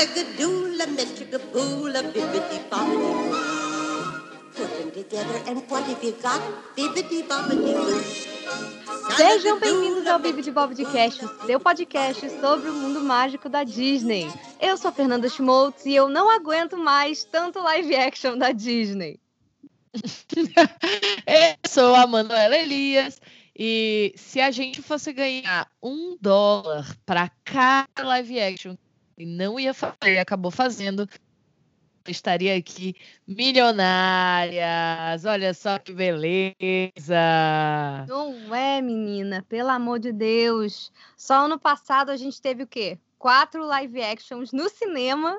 Bibbidi bobbidi boo. Put them together and what have you got? Bibbidi bobbidi boo. Sejam bem-vindos ao Bibi de Bob de Cash, o seu podcast sobre o mundo mágico da Disney. Eu sou a Fernanda Schmoltz e eu não aguento mais tanto live action da Disney. eu sou a Manuela Elias e se a gente fosse ganhar um dólar para cada live action e não ia fazer, acabou fazendo, estaria aqui milionárias. Olha só que beleza. Não é, menina, pelo amor de Deus. Só ano passado a gente teve o quê? Quatro live actions no cinema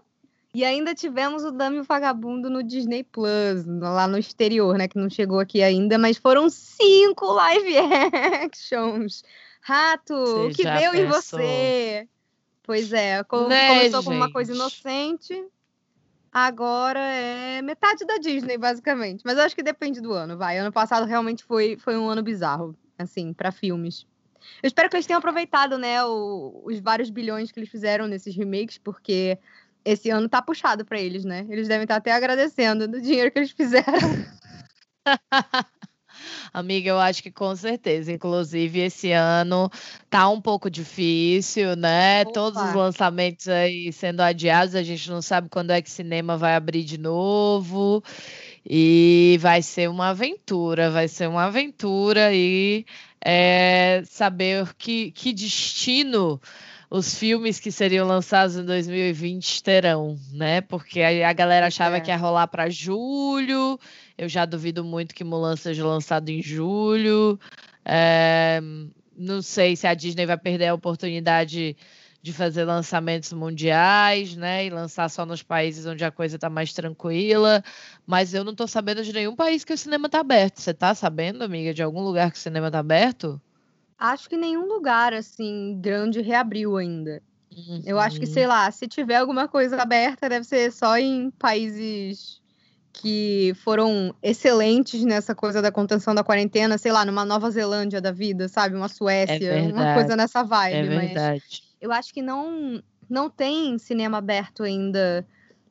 e ainda tivemos o Dame Vagabundo no Disney Plus, lá no exterior, né? Que não chegou aqui ainda, mas foram cinco live actions. Rato, o que deu em você? Pois é, com, né, começou gente? como uma coisa inocente, agora é metade da Disney, basicamente. Mas eu acho que depende do ano, vai. Ano passado realmente foi, foi um ano bizarro, assim, para filmes. Eu espero que eles tenham aproveitado, né, o, os vários bilhões que eles fizeram nesses remakes, porque esse ano tá puxado para eles, né? Eles devem estar até agradecendo do dinheiro que eles fizeram. Amiga, eu acho que com certeza. Inclusive, esse ano tá um pouco difícil, né? Opa. Todos os lançamentos aí sendo adiados, a gente não sabe quando é que o cinema vai abrir de novo. E vai ser uma aventura, vai ser uma aventura e é, saber que, que destino os filmes que seriam lançados em 2020 terão, né? Porque a, a galera achava é. que ia rolar para julho eu já duvido muito que Mulan seja lançado em julho. É, não sei se a Disney vai perder a oportunidade de fazer lançamentos mundiais, né? E lançar só nos países onde a coisa está mais tranquila. Mas eu não estou sabendo de nenhum país que o cinema está aberto. Você está sabendo, amiga, de algum lugar que o cinema está aberto? Acho que nenhum lugar, assim, grande reabriu ainda. Uhum. Eu acho que, sei lá, se tiver alguma coisa aberta, deve ser só em países que foram excelentes nessa coisa da contenção da quarentena, sei lá, numa Nova Zelândia da vida, sabe? Uma Suécia, é uma coisa nessa vibe. É verdade. Mas eu acho que não, não tem cinema aberto ainda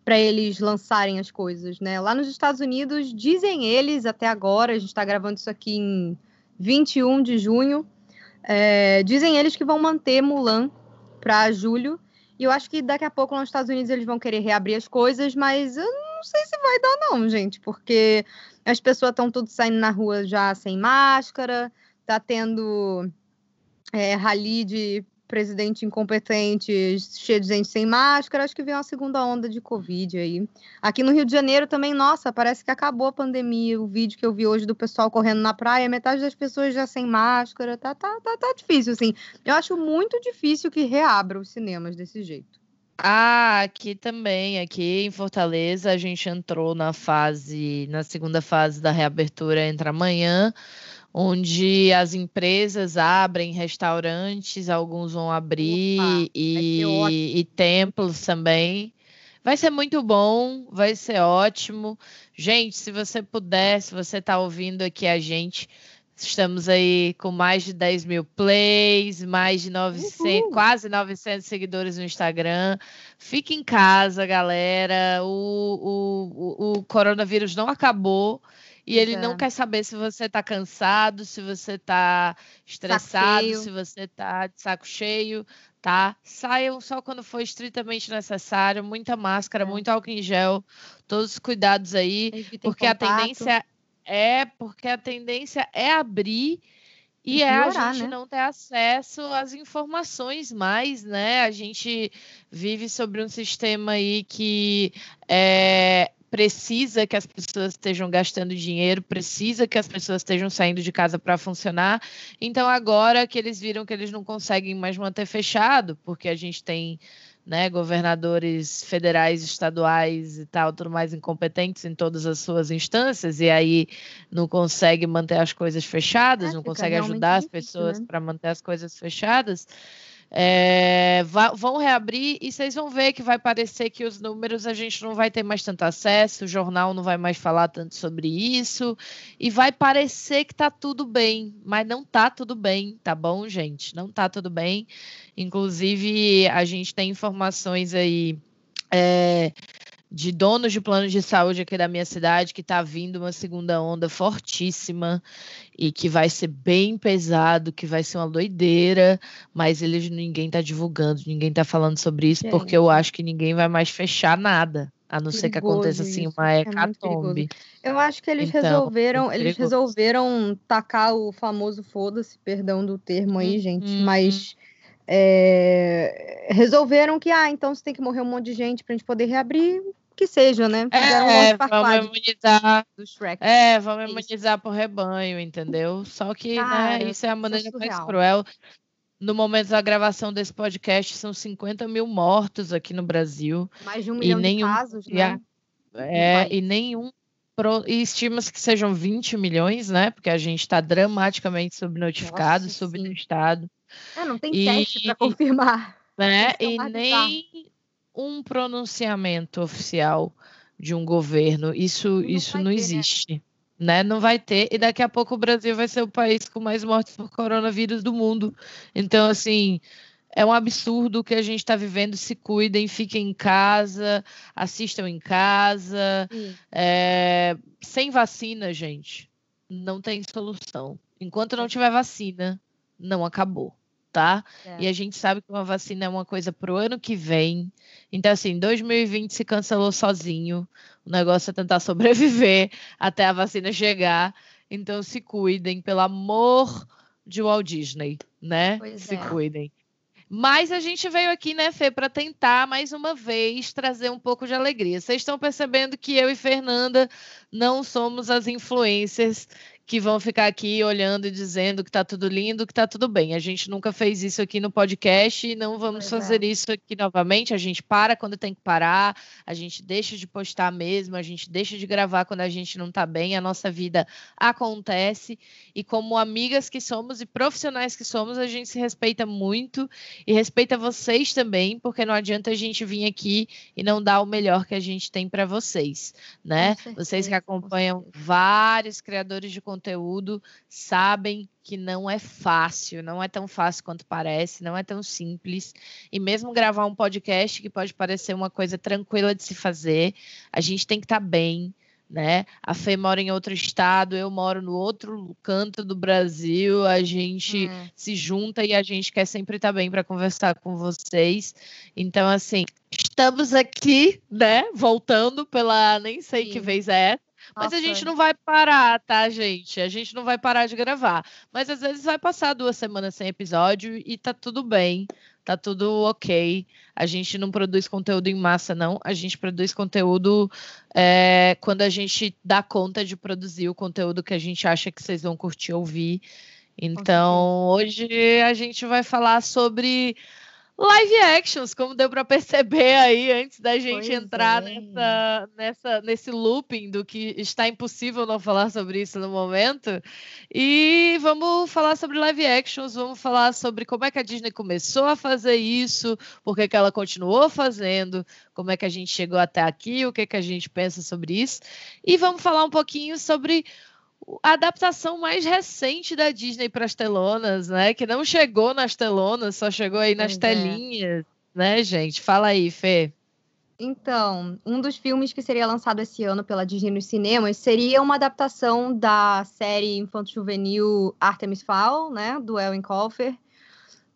para eles lançarem as coisas, né? Lá nos Estados Unidos, dizem eles até agora, a gente está gravando isso aqui em 21 de junho, é, dizem eles que vão manter Mulan para julho. E eu acho que daqui a pouco lá nos Estados Unidos eles vão querer reabrir as coisas, mas eu não sei se vai dar, não, gente, porque as pessoas estão tudo saindo na rua já sem máscara, tá tendo é, rally de presidente incompetente, cheio de gente sem máscara, acho que vem uma segunda onda de Covid aí. Aqui no Rio de Janeiro também, nossa, parece que acabou a pandemia. O vídeo que eu vi hoje do pessoal correndo na praia, metade das pessoas já sem máscara, tá, tá, tá, tá difícil, assim. Eu acho muito difícil que reabra os cinemas desse jeito. Ah, aqui também, aqui em Fortaleza, a gente entrou na fase, na segunda fase da reabertura entra amanhã, onde as empresas abrem restaurantes, alguns vão abrir Opa, e, e templos também. Vai ser muito bom, vai ser ótimo. Gente, se você puder, se você está ouvindo aqui a gente, Estamos aí com mais de 10 mil plays, mais de 900, quase 900 seguidores no Instagram. Fique em casa, galera. O, o, o coronavírus não acabou. E ele não quer saber se você está cansado, se você está estressado, se você está de saco cheio, tá? Saiam só quando for estritamente necessário, muita máscara, é. muito álcool em gel, todos os cuidados aí, porque contato. a tendência é porque a tendência é abrir e, e piorar, é a gente né? não ter acesso às informações mais, né? A gente vive sobre um sistema aí que é, precisa que as pessoas estejam gastando dinheiro, precisa que as pessoas estejam saindo de casa para funcionar. Então, agora que eles viram que eles não conseguem mais manter fechado, porque a gente tem né, governadores federais, estaduais e tal, tudo mais incompetentes em todas as suas instâncias, e aí não consegue manter as coisas fechadas, é, não consegue ajudar as pessoas né? para manter as coisas fechadas. É, vão reabrir e vocês vão ver que vai parecer que os números a gente não vai ter mais tanto acesso, o jornal não vai mais falar tanto sobre isso, e vai parecer que tá tudo bem, mas não tá tudo bem, tá bom, gente? Não tá tudo bem. Inclusive, a gente tem informações aí é, de donos de planos de saúde aqui da minha cidade que está vindo uma segunda onda fortíssima e que vai ser bem pesado, que vai ser uma doideira, mas eles ninguém está divulgando, ninguém está falando sobre isso, Gente. porque eu acho que ninguém vai mais fechar nada. A não perigoso ser que aconteça assim uma é hecatombe. É eu acho que eles então, resolveram, eles resolveram tacar o famoso foda-se, perdão do termo aí, gente, uhum. mas é, resolveram que, ah, então você tem que morrer um monte de gente pra gente poder reabrir, que seja, né? Fizeram é, um vamos imunizar do Shrek. É, vamos é imunizar por rebanho, entendeu? Só que, né, Cara, né, isso é a maneira é mais cruel. No momento da gravação desse podcast, são 50 mil mortos aqui no Brasil. Mais de um milhão nenhum, de casos, né? É, e nenhum e estima-se que sejam 20 milhões, né? Porque a gente está dramaticamente subnotificado, Nossa, subnotado. É, não tem e, teste para confirmar. Né? E nem um pronunciamento oficial de um governo. Isso não, isso não ter, né? existe. Né? Não vai ter. E daqui a pouco o Brasil vai ser o país com mais mortes por coronavírus do mundo. Então, assim, é um absurdo que a gente está vivendo. Se cuidem, fiquem em casa, assistam em casa. É, sem vacina, gente, não tem solução. Enquanto não tiver vacina, não acabou tá? É. E a gente sabe que uma vacina é uma coisa pro ano que vem. Então, assim, 2020 se cancelou sozinho. O negócio é tentar sobreviver até a vacina chegar. Então, se cuidem, pelo amor de Walt Disney, né? Pois se é. cuidem. Mas a gente veio aqui, né, Fê, para tentar mais uma vez trazer um pouco de alegria. Vocês estão percebendo que eu e Fernanda não somos as influências que vão ficar aqui olhando e dizendo que tá tudo lindo, que tá tudo bem. A gente nunca fez isso aqui no podcast e não vamos pois fazer é. isso aqui novamente. A gente para quando tem que parar, a gente deixa de postar mesmo, a gente deixa de gravar quando a gente não tá bem, a nossa vida acontece. E como amigas que somos e profissionais que somos, a gente se respeita muito e respeita vocês também, porque não adianta a gente vir aqui e não dar o melhor que a gente tem para vocês, né? Vocês que acompanham vários criadores de conteúdo conteúdo sabem que não é fácil, não é tão fácil quanto parece, não é tão simples. E mesmo gravar um podcast que pode parecer uma coisa tranquila de se fazer, a gente tem que estar tá bem, né? A Fê mora em outro estado, eu moro no outro canto do Brasil, a gente é. se junta e a gente quer sempre estar tá bem para conversar com vocês. Então, assim, estamos aqui, né? Voltando pela nem sei Sim. que vez é essa mas a gente não vai parar, tá, gente? A gente não vai parar de gravar. Mas às vezes vai passar duas semanas sem episódio e tá tudo bem, tá tudo ok. A gente não produz conteúdo em massa, não. A gente produz conteúdo é, quando a gente dá conta de produzir o conteúdo que a gente acha que vocês vão curtir ouvir. Então, hoje a gente vai falar sobre live actions, como deu para perceber aí antes da gente pois entrar é. nessa, nessa, nesse looping do que está impossível não falar sobre isso no momento. E vamos falar sobre live actions, vamos falar sobre como é que a Disney começou a fazer isso, por que, ela continuou fazendo, como é que a gente chegou até aqui, o que, que a gente pensa sobre isso. E vamos falar um pouquinho sobre a adaptação mais recente da Disney para as telonas, né? Que não chegou nas telonas, só chegou aí nas pois é. telinhas, é. né, gente? Fala aí, Fê. Então, um dos filmes que seria lançado esse ano pela Disney nos cinemas seria uma adaptação da série infanto-juvenil Artemis Fowl, né, do Ellen Colfer,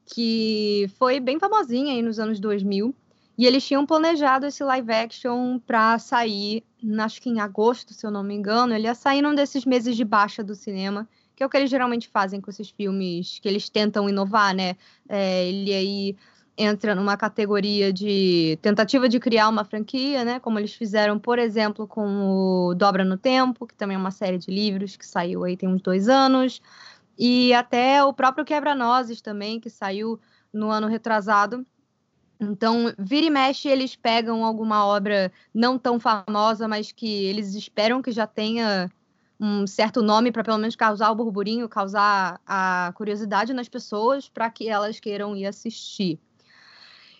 que foi bem famosinha aí nos anos 2000. E eles tinham planejado esse live action para sair, acho que em agosto, se eu não me engano. Ele ia sair num desses meses de baixa do cinema, que é o que eles geralmente fazem com esses filmes que eles tentam inovar, né? É, ele aí entra numa categoria de tentativa de criar uma franquia, né? Como eles fizeram, por exemplo, com o Dobra no Tempo, que também é uma série de livros que saiu aí tem uns dois anos. E até o próprio Quebra-Nozes também, que saiu no ano retrasado então, vira e mexe, eles pegam alguma obra não tão famosa, mas que eles esperam que já tenha um certo nome para pelo menos causar o burburinho, causar a curiosidade nas pessoas para que elas queiram ir assistir.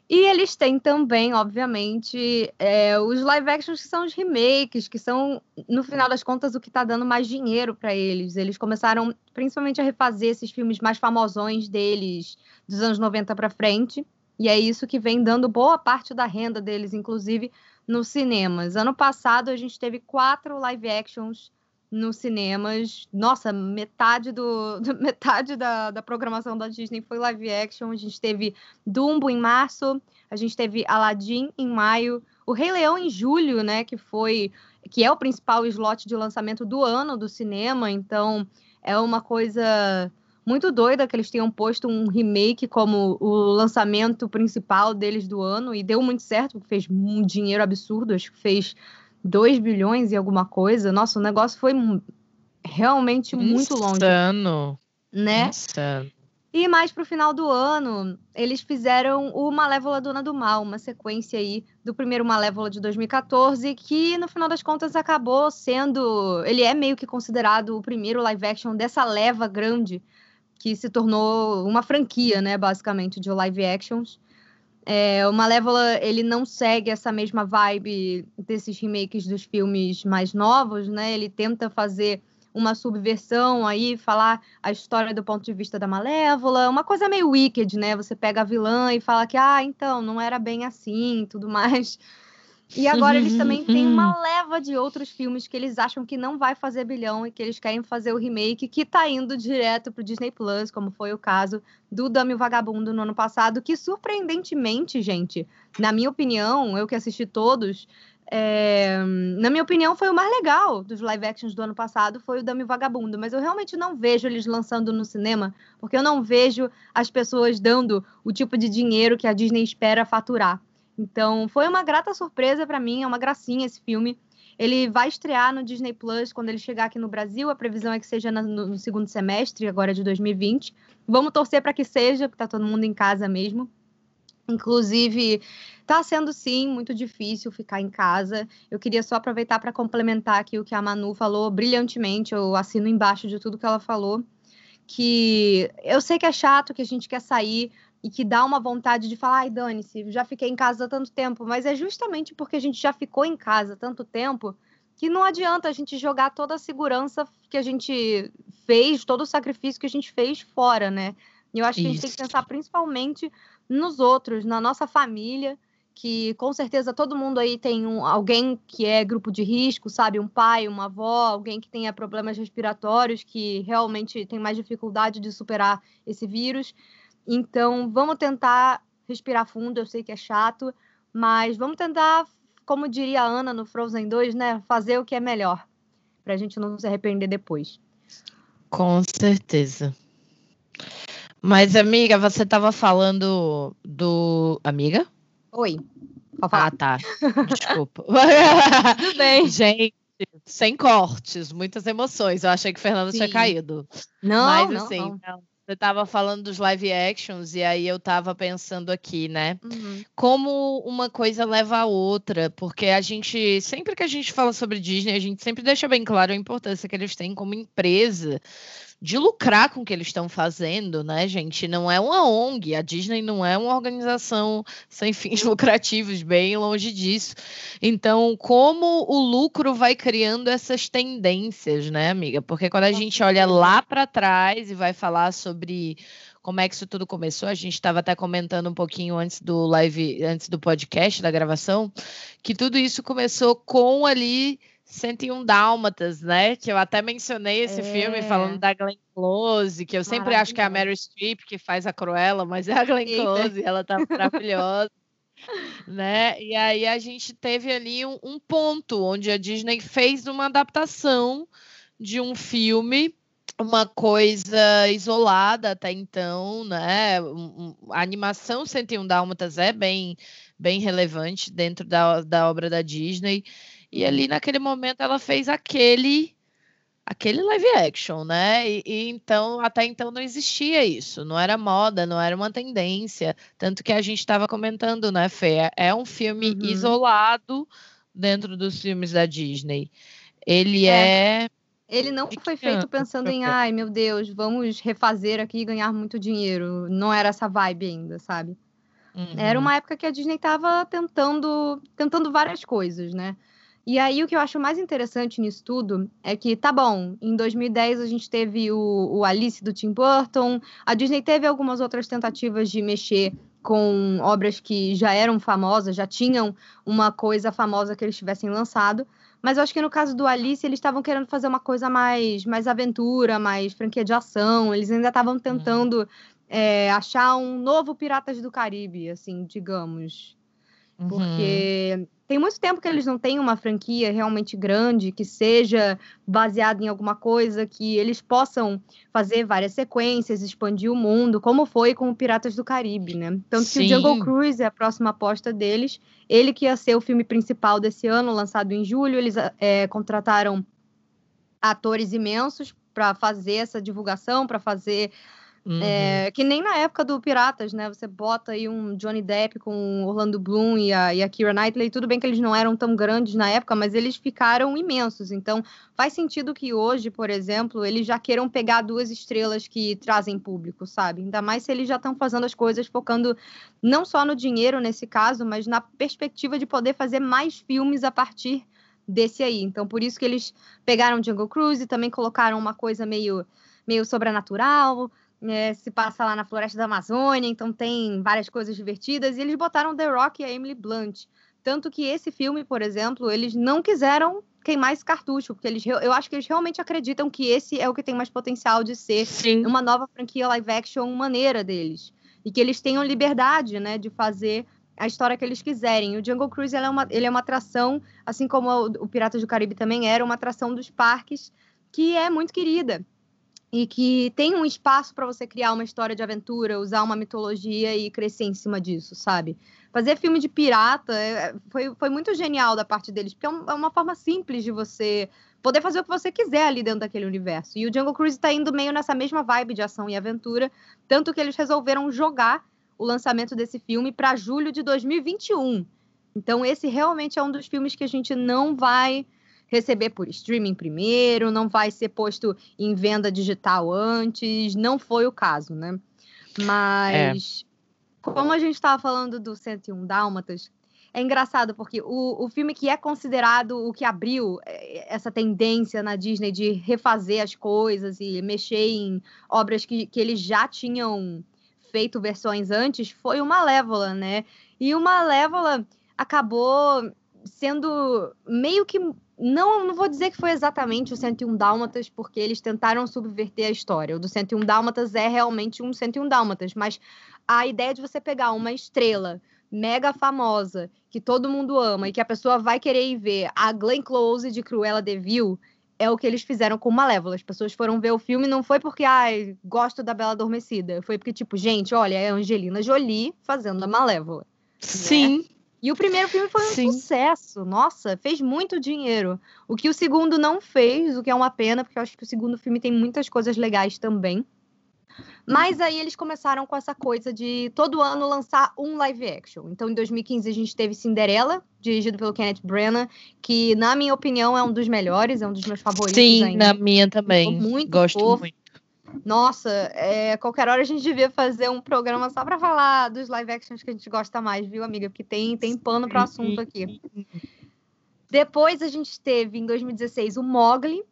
E eles têm também, obviamente, é, os live actions que são os remakes, que são, no final das contas, o que está dando mais dinheiro para eles. Eles começaram principalmente a refazer esses filmes mais famosões deles, dos anos 90 para frente E é isso que vem dando boa parte da renda deles, inclusive nos cinemas. Ano passado a gente teve quatro live actions nos cinemas. Nossa, metade do metade da, da programação da Disney foi live action. A gente teve Dumbo em março, a gente teve Aladdin em maio, o Rei Leão em julho, né, que foi que é o principal slot de lançamento do ano do cinema. Então é uma coisa muito doida que eles tenham posto um remake como o lançamento principal deles do ano e deu muito certo, porque fez um dinheiro absurdo, acho que fez 2 bilhões e alguma coisa. Nossa, o negócio foi realmente muito longe. Insano. Né? Insano. E mais pro final do ano, eles fizeram o Malévola Dona do Mal, uma sequência aí do primeiro Malévola de 2014, que no final das contas acabou sendo. Ele é meio que considerado o primeiro live action dessa leva grande que se tornou uma franquia, né, basicamente, de live actions. É, o Malévola, ele não segue essa mesma vibe desses remakes dos filmes mais novos, né? Ele tenta fazer uma subversão aí, falar a história do ponto de vista da Malévola, uma coisa meio wicked, né? Você pega a vilã e fala que, ah, então, não era bem assim, tudo mais. E agora eles também têm uma leva de outros filmes que eles acham que não vai fazer bilhão e que eles querem fazer o remake que tá indo direto pro Disney Plus, como foi o caso do Dame Vagabundo no ano passado, que surpreendentemente, gente, na minha opinião, eu que assisti todos, é... na minha opinião, foi o mais legal dos live actions do ano passado, foi o Dame Vagabundo, mas eu realmente não vejo eles lançando no cinema, porque eu não vejo as pessoas dando o tipo de dinheiro que a Disney espera faturar. Então, foi uma grata surpresa para mim, é uma gracinha esse filme. Ele vai estrear no Disney Plus quando ele chegar aqui no Brasil. A previsão é que seja no, segundo semestre, agora de 2020. Vamos torcer para que seja, porque tá todo mundo em casa mesmo. Inclusive, está sendo sim muito difícil ficar em casa. Eu queria só aproveitar para complementar aqui o que a Manu falou brilhantemente. Eu assino embaixo de tudo que ela falou. Que eu sei que é chato, que a gente quer sair, e que dá uma vontade de falar, ai, dane-se, já fiquei em casa há tanto tempo, mas é justamente porque a gente já ficou em casa tanto tempo que não adianta a gente jogar toda a segurança que a gente fez, todo o sacrifício que a gente fez fora, né? E eu acho que Isso. a gente tem que pensar principalmente nos outros, na nossa família, que com certeza todo mundo aí tem um, alguém que é grupo de risco, sabe? Um pai, uma avó, alguém que tenha problemas respiratórios, que realmente tem mais dificuldade de superar esse vírus. Então, vamos tentar respirar fundo. Eu sei que é chato, mas vamos tentar, como diria a Ana no Frozen 2, né? Fazer o que é melhor, para a gente não se arrepender depois. Com certeza. Mas, amiga, você estava falando do. Amiga? Oi. Ah, tá. Desculpa. Tudo bem. Gente, sem cortes, muitas emoções. Eu achei que o Fernando Sim. tinha caído. Não, Mas, não, assim, não. Você estava falando dos live actions, e aí eu estava pensando aqui, né? Uhum. Como uma coisa leva a outra, porque a gente, sempre que a gente fala sobre Disney, a gente sempre deixa bem claro a importância que eles têm como empresa de lucrar com o que eles estão fazendo, né, gente? Não é uma ONG, a Disney não é uma organização sem fins lucrativos, bem longe disso. Então, como o lucro vai criando essas tendências, né, amiga? Porque quando a gente olha lá para trás e vai falar sobre como é que isso tudo começou. A gente estava até comentando um pouquinho antes do live, antes do podcast, da gravação, que tudo isso começou com ali 101 Dálmatas, né? Que eu até mencionei esse é. filme falando da Glenn Close, que eu sempre acho que é a Mary Streep que faz a Cruella, mas é a Glenn Eita. Close, ela tá maravilhosa. né? E aí a gente teve ali um, um, ponto onde a Disney fez uma adaptação de um filme, uma coisa isolada até então, né? A animação 101 Dálmatas é bem, bem relevante dentro da, da obra da Disney. E ali naquele momento ela fez aquele aquele live action, né? E, e, então até então não existia isso, não era moda, não era uma tendência, tanto que a gente estava comentando, né, Fê? É um filme uhum. isolado dentro dos filmes da Disney. Ele é, é... ele não foi feito pensando em, ai meu Deus, vamos refazer aqui e ganhar muito dinheiro. Não era essa vibe ainda, sabe? Uhum. Era uma época que a Disney estava tentando, tentando várias coisas, né? E aí o que eu acho mais interessante nisso tudo é que, tá bom, em 2010 a gente teve o, o Alice do Tim Burton, a Disney teve algumas outras tentativas de mexer com obras que já eram famosas, já tinham uma coisa famosa que eles tivessem lançado. Mas eu acho que no caso do Alice, eles estavam querendo fazer uma coisa mais, mais aventura, mais franquia de ação. Eles ainda estavam uhum. tentando é, achar um novo Piratas do Caribe, assim, digamos. Uhum. Porque tem muito tempo que eles não têm uma franquia realmente grande, que seja baseada em alguma coisa, que eles possam fazer várias sequências, expandir o mundo, como foi com o Piratas do Caribe, né? Tanto Sim. que o Jungle Cruise é a próxima aposta deles. Ele que ia ser o filme principal desse ano, lançado em julho, eles é, contrataram atores imensos para fazer essa divulgação, para fazer Uhum. É, que nem na época do Piratas, né? Você bota aí um Johnny Depp com Orlando Bloom e a, e a Keira Knightley. Tudo bem que eles não eram tão grandes na época, mas eles ficaram imensos. Então, faz sentido que hoje, por exemplo, eles já queiram pegar duas estrelas que trazem público, sabe? Ainda mais se eles já estão fazendo as coisas focando não só no dinheiro nesse caso, mas na perspectiva de poder fazer mais filmes a partir desse aí. Então, por isso que eles pegaram Jungle Cruise e também colocaram uma coisa meio meio sobrenatural, é, se passa lá na floresta da Amazônia, então tem várias coisas divertidas. E eles botaram The Rock e a Emily Blunt. Tanto que esse filme, por exemplo, eles não quiseram queimar esse cartucho, porque eles, eu acho que eles realmente acreditam que esse é o que tem mais potencial de ser Sim. uma nova franquia live action maneira deles. E que eles tenham liberdade, né, de fazer a história que eles quiserem. O Jungle Cruise é uma, ele é uma atração, assim como o, o Piratas do Caribe também era, uma atração dos parques que é muito querida e que tem um espaço para você criar uma história de aventura, usar uma mitologia e crescer em cima disso, sabe? Fazer filme de pirata é, foi, foi muito genial da parte deles, porque é, é uma forma simples de você poder fazer o que você quiser ali dentro daquele universo. E o Jungle Cruise está indo meio nessa mesma vibe de ação e aventura, tanto que eles resolveram jogar o lançamento desse filme para julho de 2021. Então, esse realmente é um dos filmes que a gente não vai receber por streaming primeiro, não vai ser posto em venda digital antes, não foi o caso, né? Mas, é. como a gente estava falando do 101 Dálmatas, é engraçado porque o, o filme que é considerado o que abriu é, essa tendência na Disney de refazer as coisas e mexer em obras que, que eles já tinham feito versões antes foi o Malévola, né? E o Malévola acabou sendo meio que não, não vou dizer que foi exatamente o 101 Dálmatas, porque eles tentaram subverter a história. O do 101 Dálmatas é realmente um 101 Dálmatas, mas a ideia de você pegar uma estrela mega famosa, que todo mundo ama e que a pessoa vai querer ir ver, a Glenn Close de Cruella de Vil, é o que eles fizeram com Malévola. As pessoas foram ver o filme não foi porque, ai, gosto da Bela Adormecida. Foi porque, tipo, gente, olha, é Angelina Jolie fazendo a Malévola. Sim. Né? E o primeiro filme foi um Sim. sucesso. Nossa, fez muito dinheiro. O que o segundo não fez, o que é uma pena, porque eu acho que o segundo filme tem muitas coisas legais também. Mas aí eles começaram com essa coisa de todo ano lançar um live action. Então, em 2015, a gente teve Cinderela, dirigido pelo Kenneth Branagh, que, na minha opinião, é um dos melhores, é um dos meus favoritos. Sim, ainda. na minha também. Muito Gosto fofo. muito. Nossa, é, qualquer hora a gente devia fazer um programa só para falar dos live actions que a gente gosta mais, viu, amiga? Porque tem, tem pano para o assunto aqui. Depois a gente teve, em 2016, o Mogli,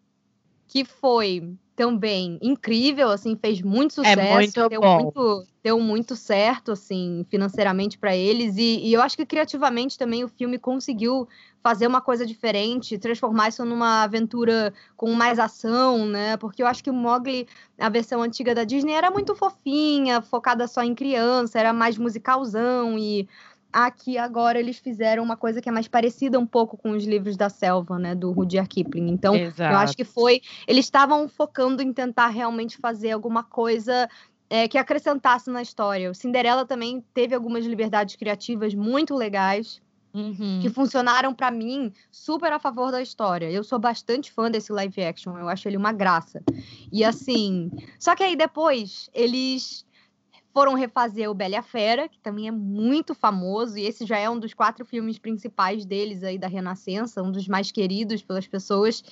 que foi também incrível, assim, fez muito é sucesso, é muito deu, bom. Muito, deu muito certo, assim, financeiramente para eles, e, e, eu acho que criativamente também o filme conseguiu fazer uma coisa diferente, transformar isso numa aventura com mais ação, né, porque eu acho que o Mogli, a versão antiga da Disney, era muito fofinha, focada só em criança, era mais musicalzão, e aqui agora eles fizeram uma coisa que é mais parecida um pouco com os livros da selva, né, do Rudyard Kipling. Então, Exato. eu acho que foi, eles estavam focando em tentar realmente fazer alguma coisa é, que acrescentasse na história. O Cinderela também teve algumas liberdades criativas muito legais. Uhum. Que funcionaram para mim super a favor da história. Eu sou bastante fã desse live action, eu acho ele uma graça. E assim. Só que aí depois eles foram refazer o Bela e a Fera, que também é muito famoso, e esse já é um dos quatro filmes principais deles aí da Renascença, um dos mais queridos pelas pessoas.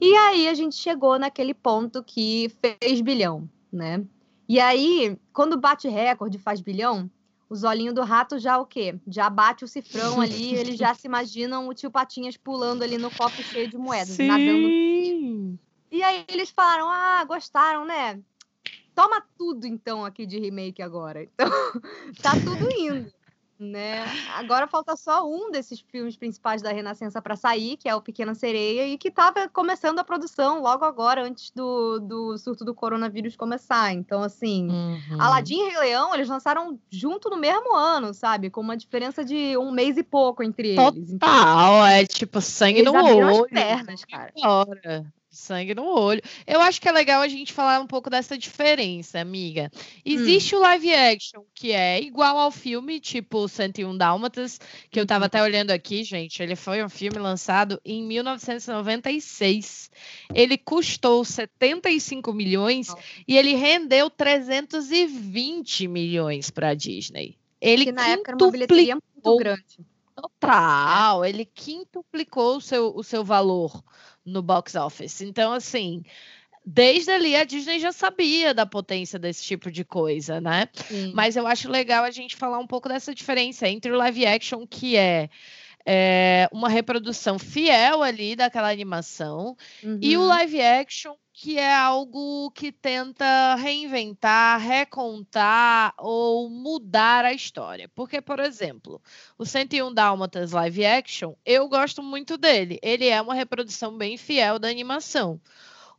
E aí a gente chegou naquele ponto que fez bilhão, né? E aí, quando bate recorde, faz bilhão, os olhinhos do rato já o quê? Já bate o cifrão ali, eles já se imaginam o tio Patinhas pulando ali no copo cheio de moedas, Sim. nadando. E aí eles falaram: "Ah, gostaram, né? Toma tudo então aqui de remake agora. Então, tá tudo indo né? Agora falta só um desses filmes principais da Renascença para sair, que é o Pequena Sereia, e que estava começando a produção logo agora, antes do, do surto do coronavírus começar. Então, assim, uhum. Aladdin e Rei Leão, eles lançaram junto no mesmo ano, sabe? Com uma diferença de um mês e pouco entre Total, eles. Total, é tipo sangue no olho. As pernas, cara. Hora sangue no olho. Eu acho que é legal a gente falar um pouco dessa diferença, amiga. Existe hum. o live action, que é igual ao filme, tipo 101 Dálmatas, que eu tava uhum. até olhando aqui, gente. Ele foi um filme lançado em 1996. Ele custou 75 milhões e ele rendeu 320 milhões para Disney. Ele que na época era uma bilheteria muito grande. Total, ele quintuplicou o seu, o seu valor no box office. Então, assim, desde ali a Disney já sabia da potência desse tipo de coisa, né? Sim. Mas eu acho legal a gente falar um pouco dessa diferença entre o live action, que é é, uma reprodução fiel ali daquela animação uhum. e o uhum. live action que é algo que tenta reinventar, recontar ou mudar a história. Porque, por exemplo, o 101 Dálmatas live action, eu gosto muito dele. Ele é uma reprodução bem fiel da animação.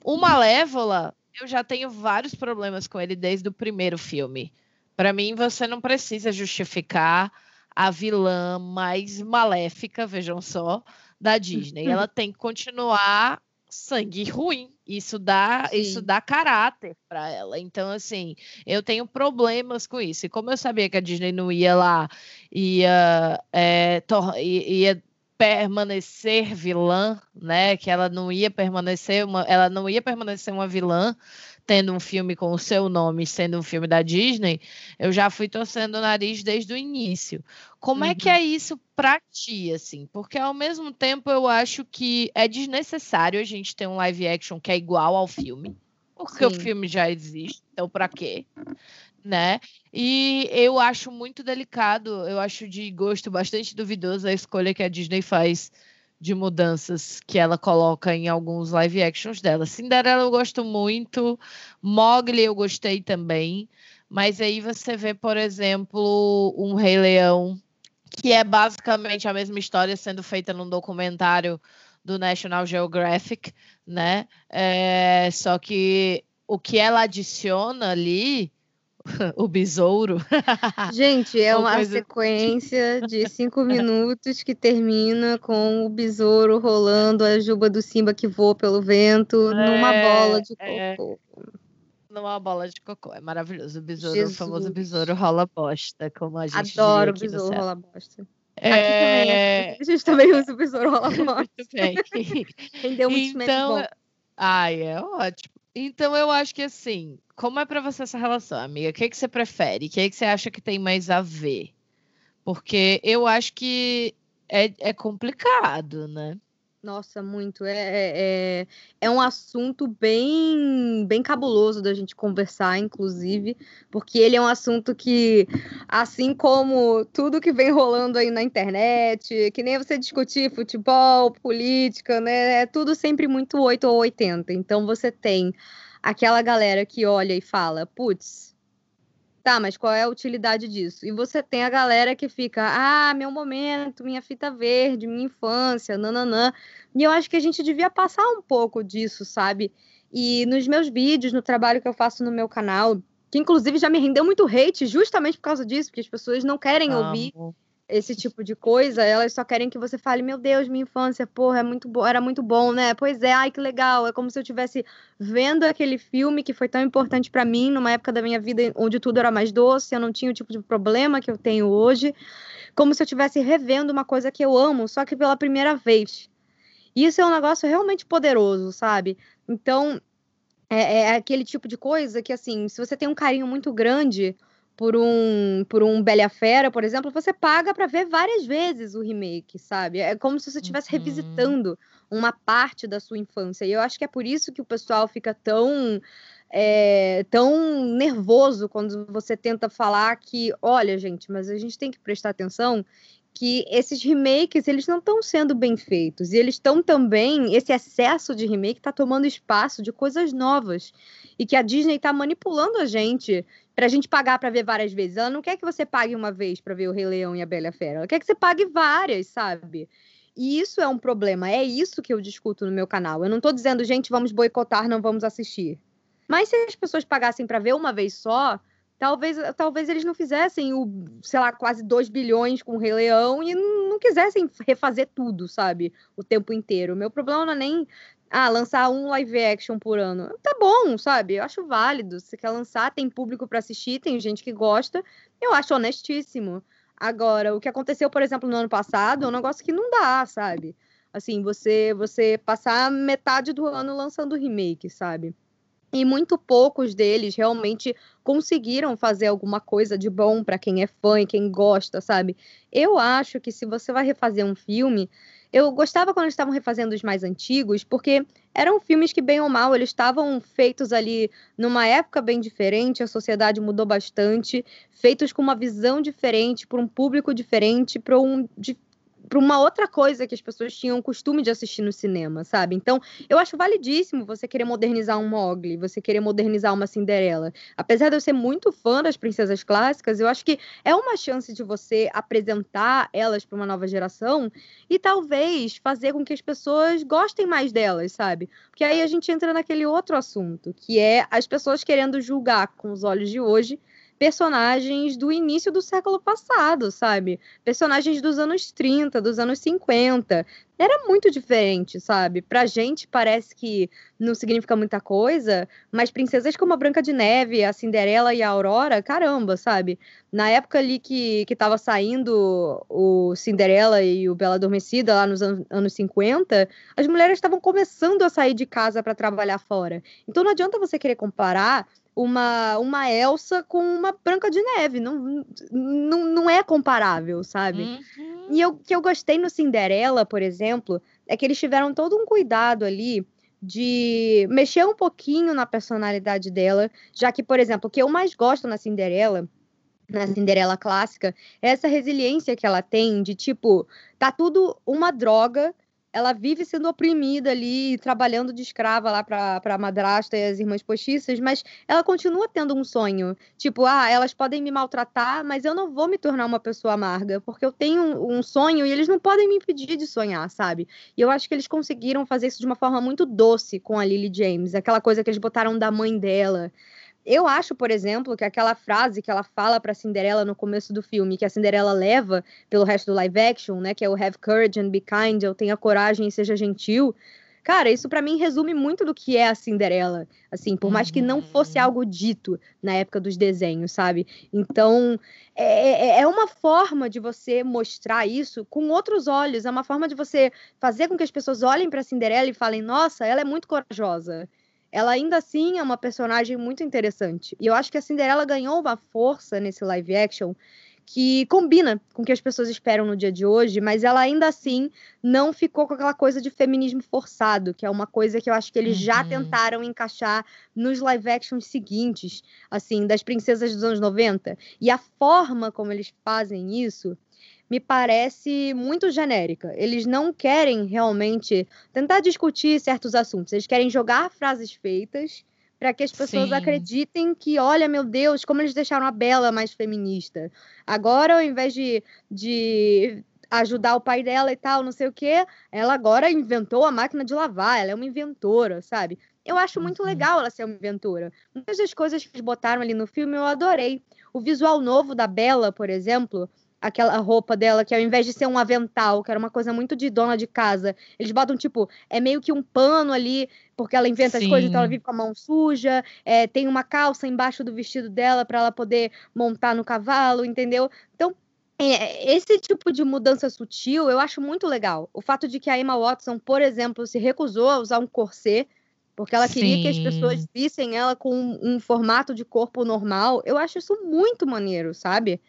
O Malévola, eu já tenho vários problemas com ele desde o primeiro filme. Para mim, você não precisa justificar a vilã mais maléfica, vejam só, da Disney. Ela tem que continuar sangue ruim. Isso dá, isso dá caráter para ela. Então, assim, eu tenho problemas com isso. E como eu sabia que a Disney não ia lá, ia, é, ia permanecer vilã, né? Que ela não ia permanecer uma, ela não ia permanecer uma vilã tendo um filme com o seu nome, sendo um filme da Disney, eu já fui torcendo o nariz desde o início. Como uhum. é que é isso para ti, assim? Porque ao mesmo tempo eu acho que é desnecessário a gente ter um live action que é igual ao filme, porque Sim. o filme já existe, então para quê? Né? E eu acho muito delicado, eu acho de gosto bastante duvidoso a escolha que a Disney faz de mudanças que ela coloca em alguns live actions dela. Cinderela eu gosto muito, Mogli eu gostei também, mas aí você vê, por exemplo, um Rei Leão, que é basicamente a mesma história sendo feita num documentário do National Geographic, né? É, só que o que ela adiciona ali o besouro. Gente, é uma coisa... sequência de cinco minutos que termina com o besouro rolando a juba do Simba que voa pelo vento é, numa bola de é. cocô. É, numa bola de cocô. É maravilhoso. O besouro, Jesus. o famoso besouro rola bosta, como a gente Adoro o besouro rola bosta. É... Aqui também, é, a gente também usa o besouro rola bosta. Muito bem. Rendeu muito então, Ai, é ótimo. Então eu acho que assim, como é para você essa relação, amiga? O que, é que você prefere? O que, é que você acha que tem mais a ver? Porque eu acho que é, é complicado, né? Nossa, muito. É, é, é, é um assunto bem, bem cabuloso da gente conversar, inclusive, porque ele é um assunto que, assim como tudo que vem rolando aí na internet, que nem você discutir futebol, política, né? É tudo sempre muito 8 ou 80. Então você tem aquela galera que olha e fala, putz, tá, mas qual é a utilidade disso? E você tem a galera que fica, ah, meu momento, minha fita verde, minha infância, nananã. E eu acho que a gente devia passar um pouco disso, sabe? E nos meus vídeos, no trabalho que eu faço no meu canal, que inclusive já me rendeu muito hate justamente por causa disso, porque as pessoas não querem ouvir esse tipo de coisa, elas só querem que você fale, meu Deus, minha infância, porra, é muito era muito bom, né? Pois é, ai que legal. É como se eu estivesse vendo aquele filme que foi tão importante para mim numa época da minha vida onde tudo era mais doce, eu não tinha o tipo de problema que eu tenho hoje, como se eu estivesse revendo uma coisa que eu amo, só que pela primeira vez. Isso é um negócio realmente poderoso, sabe? Então, é, é aquele tipo de coisa que, assim, se você tem um carinho muito grande por um por um Bela Fera, por exemplo, você paga para ver várias vezes o remake, sabe? É como se você estivesse uhum. revisitando uma parte da sua infância. E eu acho que é por isso que o pessoal fica tão é, tão nervoso quando você tenta falar que, olha, gente, mas a gente tem que prestar atenção que esses remakes eles não estão sendo bem feitos e eles estão também esse excesso de remake está tomando espaço de coisas novas e que a Disney está manipulando a gente para a gente pagar para ver várias vezes. Ela não quer que você pague uma vez para ver o Rei Leão e a Bela Fera. Ela quer que você pague várias, sabe? E isso é um problema. É isso que eu discuto no meu canal. Eu não estou dizendo, gente, vamos boicotar, não vamos assistir. Mas se as pessoas pagassem para ver uma vez só, talvez, talvez eles não fizessem o, sei lá, quase 2 bilhões com o Rei Leão e não quisessem refazer tudo, sabe? O tempo inteiro. O meu problema não é nem ah, lançar um live action por ano. Tá bom, sabe? Eu acho válido. Se quer lançar, tem público para assistir, tem gente que gosta. Eu acho honestíssimo. Agora, o que aconteceu, por exemplo, no ano passado, é um negócio que não dá, sabe? Assim, você você passar metade do ano lançando remake, sabe? E muito poucos deles realmente conseguiram fazer alguma coisa de bom para quem é fã e quem gosta, sabe? Eu acho que se você vai refazer um filme, eu gostava quando eles estavam refazendo os mais antigos, porque eram filmes que, bem ou mal, eles estavam feitos ali numa época bem diferente, a sociedade mudou bastante, feitos com uma visão diferente, para um público diferente, para um, para uma outra coisa que as pessoas tinham costume de assistir no cinema, sabe? Então, eu acho validíssimo você querer modernizar um Mowgli, você querer modernizar uma Cinderela. Apesar de eu ser muito fã das princesas clássicas, eu acho que é uma chance de você apresentar elas para uma nova geração e talvez fazer com que as pessoas gostem mais delas, sabe? Porque aí a gente entra naquele outro assunto, que é as pessoas querendo julgar com os olhos de hoje personagens do início do século passado, sabe? Personagens dos anos 30, dos anos 50. Era muito diferente, sabe? Pra gente parece que não significa muita coisa, mas princesas como a Branca de Neve, a Cinderela e a Aurora, caramba, sabe? Na época ali que, que tava saindo o Cinderela e o Bela Adormecida, lá nos an anos 50, as mulheres estavam começando a sair de casa para trabalhar fora. Então não adianta você querer comparar uma, uma Elsa com uma Branca de Neve. Não, não, não é comparável, sabe? Uhum. E o que eu gostei no Cinderela, por exemplo, é que eles tiveram todo um cuidado ali de mexer um pouquinho na personalidade dela, já que, por exemplo, o que eu mais gosto na Cinderela na Cinderela clássica, é essa resiliência que ela tem de tipo, tá tudo uma droga, ela vive sendo oprimida ali, trabalhando de escrava lá para a madrasta e as irmãs postiças, mas ela continua tendo um sonho. Tipo, ah, elas podem me maltratar, mas eu não vou me tornar uma pessoa amarga, porque eu tenho um, um sonho e eles não podem me impedir de sonhar, sabe? E eu acho que eles conseguiram fazer isso de uma forma muito doce com a Lily James, aquela coisa que eles botaram da mãe dela. Eu acho, por exemplo, que aquela frase que ela fala para Cinderela no começo do filme, que a Cinderela leva pelo resto do live action, né, que é o have courage and be kind, eu tenha coragem e seja gentil. Cara, isso para mim resume muito do que é a Cinderela, assim, por mais que não fosse uhum. algo dito na época dos desenhos, sabe? Então, é, é, é uma forma de você mostrar isso com outros olhos, é uma forma de você fazer com que as pessoas olhem para Cinderela e falem: "Nossa, ela é muito corajosa" ela ainda assim é uma personagem muito interessante. E eu acho que a Cinderela ganhou uma força nesse live action que combina com o que as pessoas esperam no dia de hoje, mas ela ainda assim não ficou com aquela coisa de feminismo forçado, que é uma coisa que eu acho que eles uhum. já tentaram encaixar nos live actions seguintes, assim, das princesas dos anos 90. E a forma como eles fazem isso me parece muito genérica. Eles não querem realmente tentar discutir certos assuntos, eles querem jogar frases feitas para que as pessoas Sim. acreditem que, olha, meu Deus, como eles deixaram a Bela mais feminista. Agora, ao invés de, de ajudar o pai dela e tal, não sei o quê, ela agora inventou a máquina de lavar, ela é uma inventora, sabe? Eu acho muito uhum. legal ela ser uma inventora. Muitas das coisas que eles botaram ali no filme eu adorei. O visual novo da Bela, por exemplo, aquela roupa dela, que ao invés de ser um avental, que era uma coisa muito de dona de casa, eles botam, tipo, é meio que um pano ali, porque ela inventa Sim. as coisas, então ela vive com a mão suja, é, tem uma calça embaixo do vestido dela para ela poder montar no cavalo, entendeu? Então, é, esse tipo de mudança sutil eu acho muito legal. O fato de que a Emma Watson, por exemplo, se recusou a usar um corset porque ela queria Sim. que as pessoas vissem ela com um, um, formato de corpo normal. Eu acho isso muito maneiro, sabe?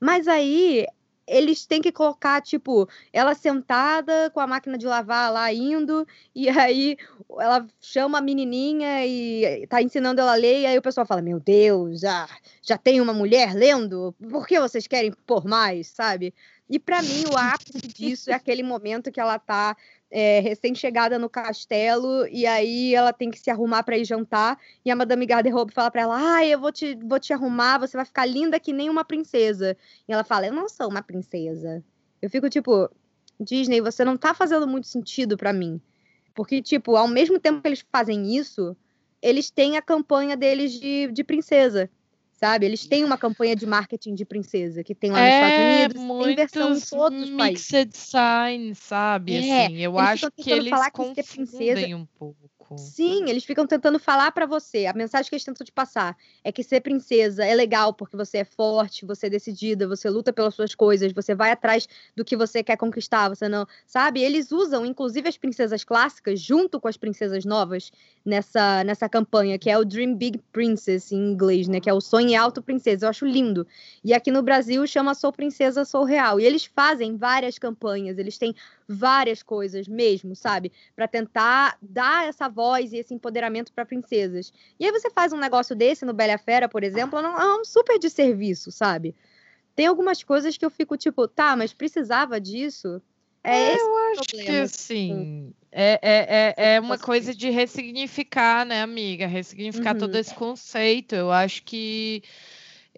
Mas aí eles têm que colocar, tipo, ela sentada com a máquina de lavar lá indo, e aí ela chama a menininha e tá ensinando ela a ler, e aí o pessoal fala: Meu Deus, já, já tem uma mulher lendo? Por que vocês querem pôr mais, sabe? E para mim, o ápice disso é aquele momento que ela tá é, recém-chegada no castelo e aí ela tem que se arrumar para ir jantar e a Madame Garderobe fala para ela: "Ah, eu vou te vou te arrumar, você vai ficar linda que nem uma princesa". E ela fala: "Eu não sou uma princesa". Eu fico tipo, Disney, você não tá fazendo muito sentido para mim. Porque tipo, ao mesmo tempo que eles fazem isso, eles têm a campanha deles de, de princesa sabe? Eles têm uma campanha de marketing de princesa que tem lá nos é, Estados Unidos, tem versão em todos os países. Mixed sign, sabe? É, assim, eu acho que eles confundem que princesa, um pouco. Sim, eles ficam tentando falar para você. A mensagem que eles tentam te passar é que ser princesa é legal porque você é forte, você é decidida, você luta pelas suas coisas, você vai atrás do que você quer conquistar, você não, sabe? Eles usam inclusive as princesas clássicas junto com as princesas novas nessa nessa campanha, que é o Dream Big Princess em inglês, né, que é o sonho alto princesa. Eu acho lindo. E aqui no Brasil chama Sou Princesa, Sou Real. E eles fazem várias campanhas, eles têm várias coisas mesmo, sabe? Para tentar dar essa voz e esse empoderamento para princesas. E aí você faz um negócio desse no Bela Fera, por exemplo, é um super de serviço, sabe? Tem algumas coisas que eu fico tipo, tá, mas precisava disso? É, é eu acho que assim, é, é, é, é uma coisa de ressignificar, né, amiga? Ressignificar uhum. todo esse conceito. Eu acho que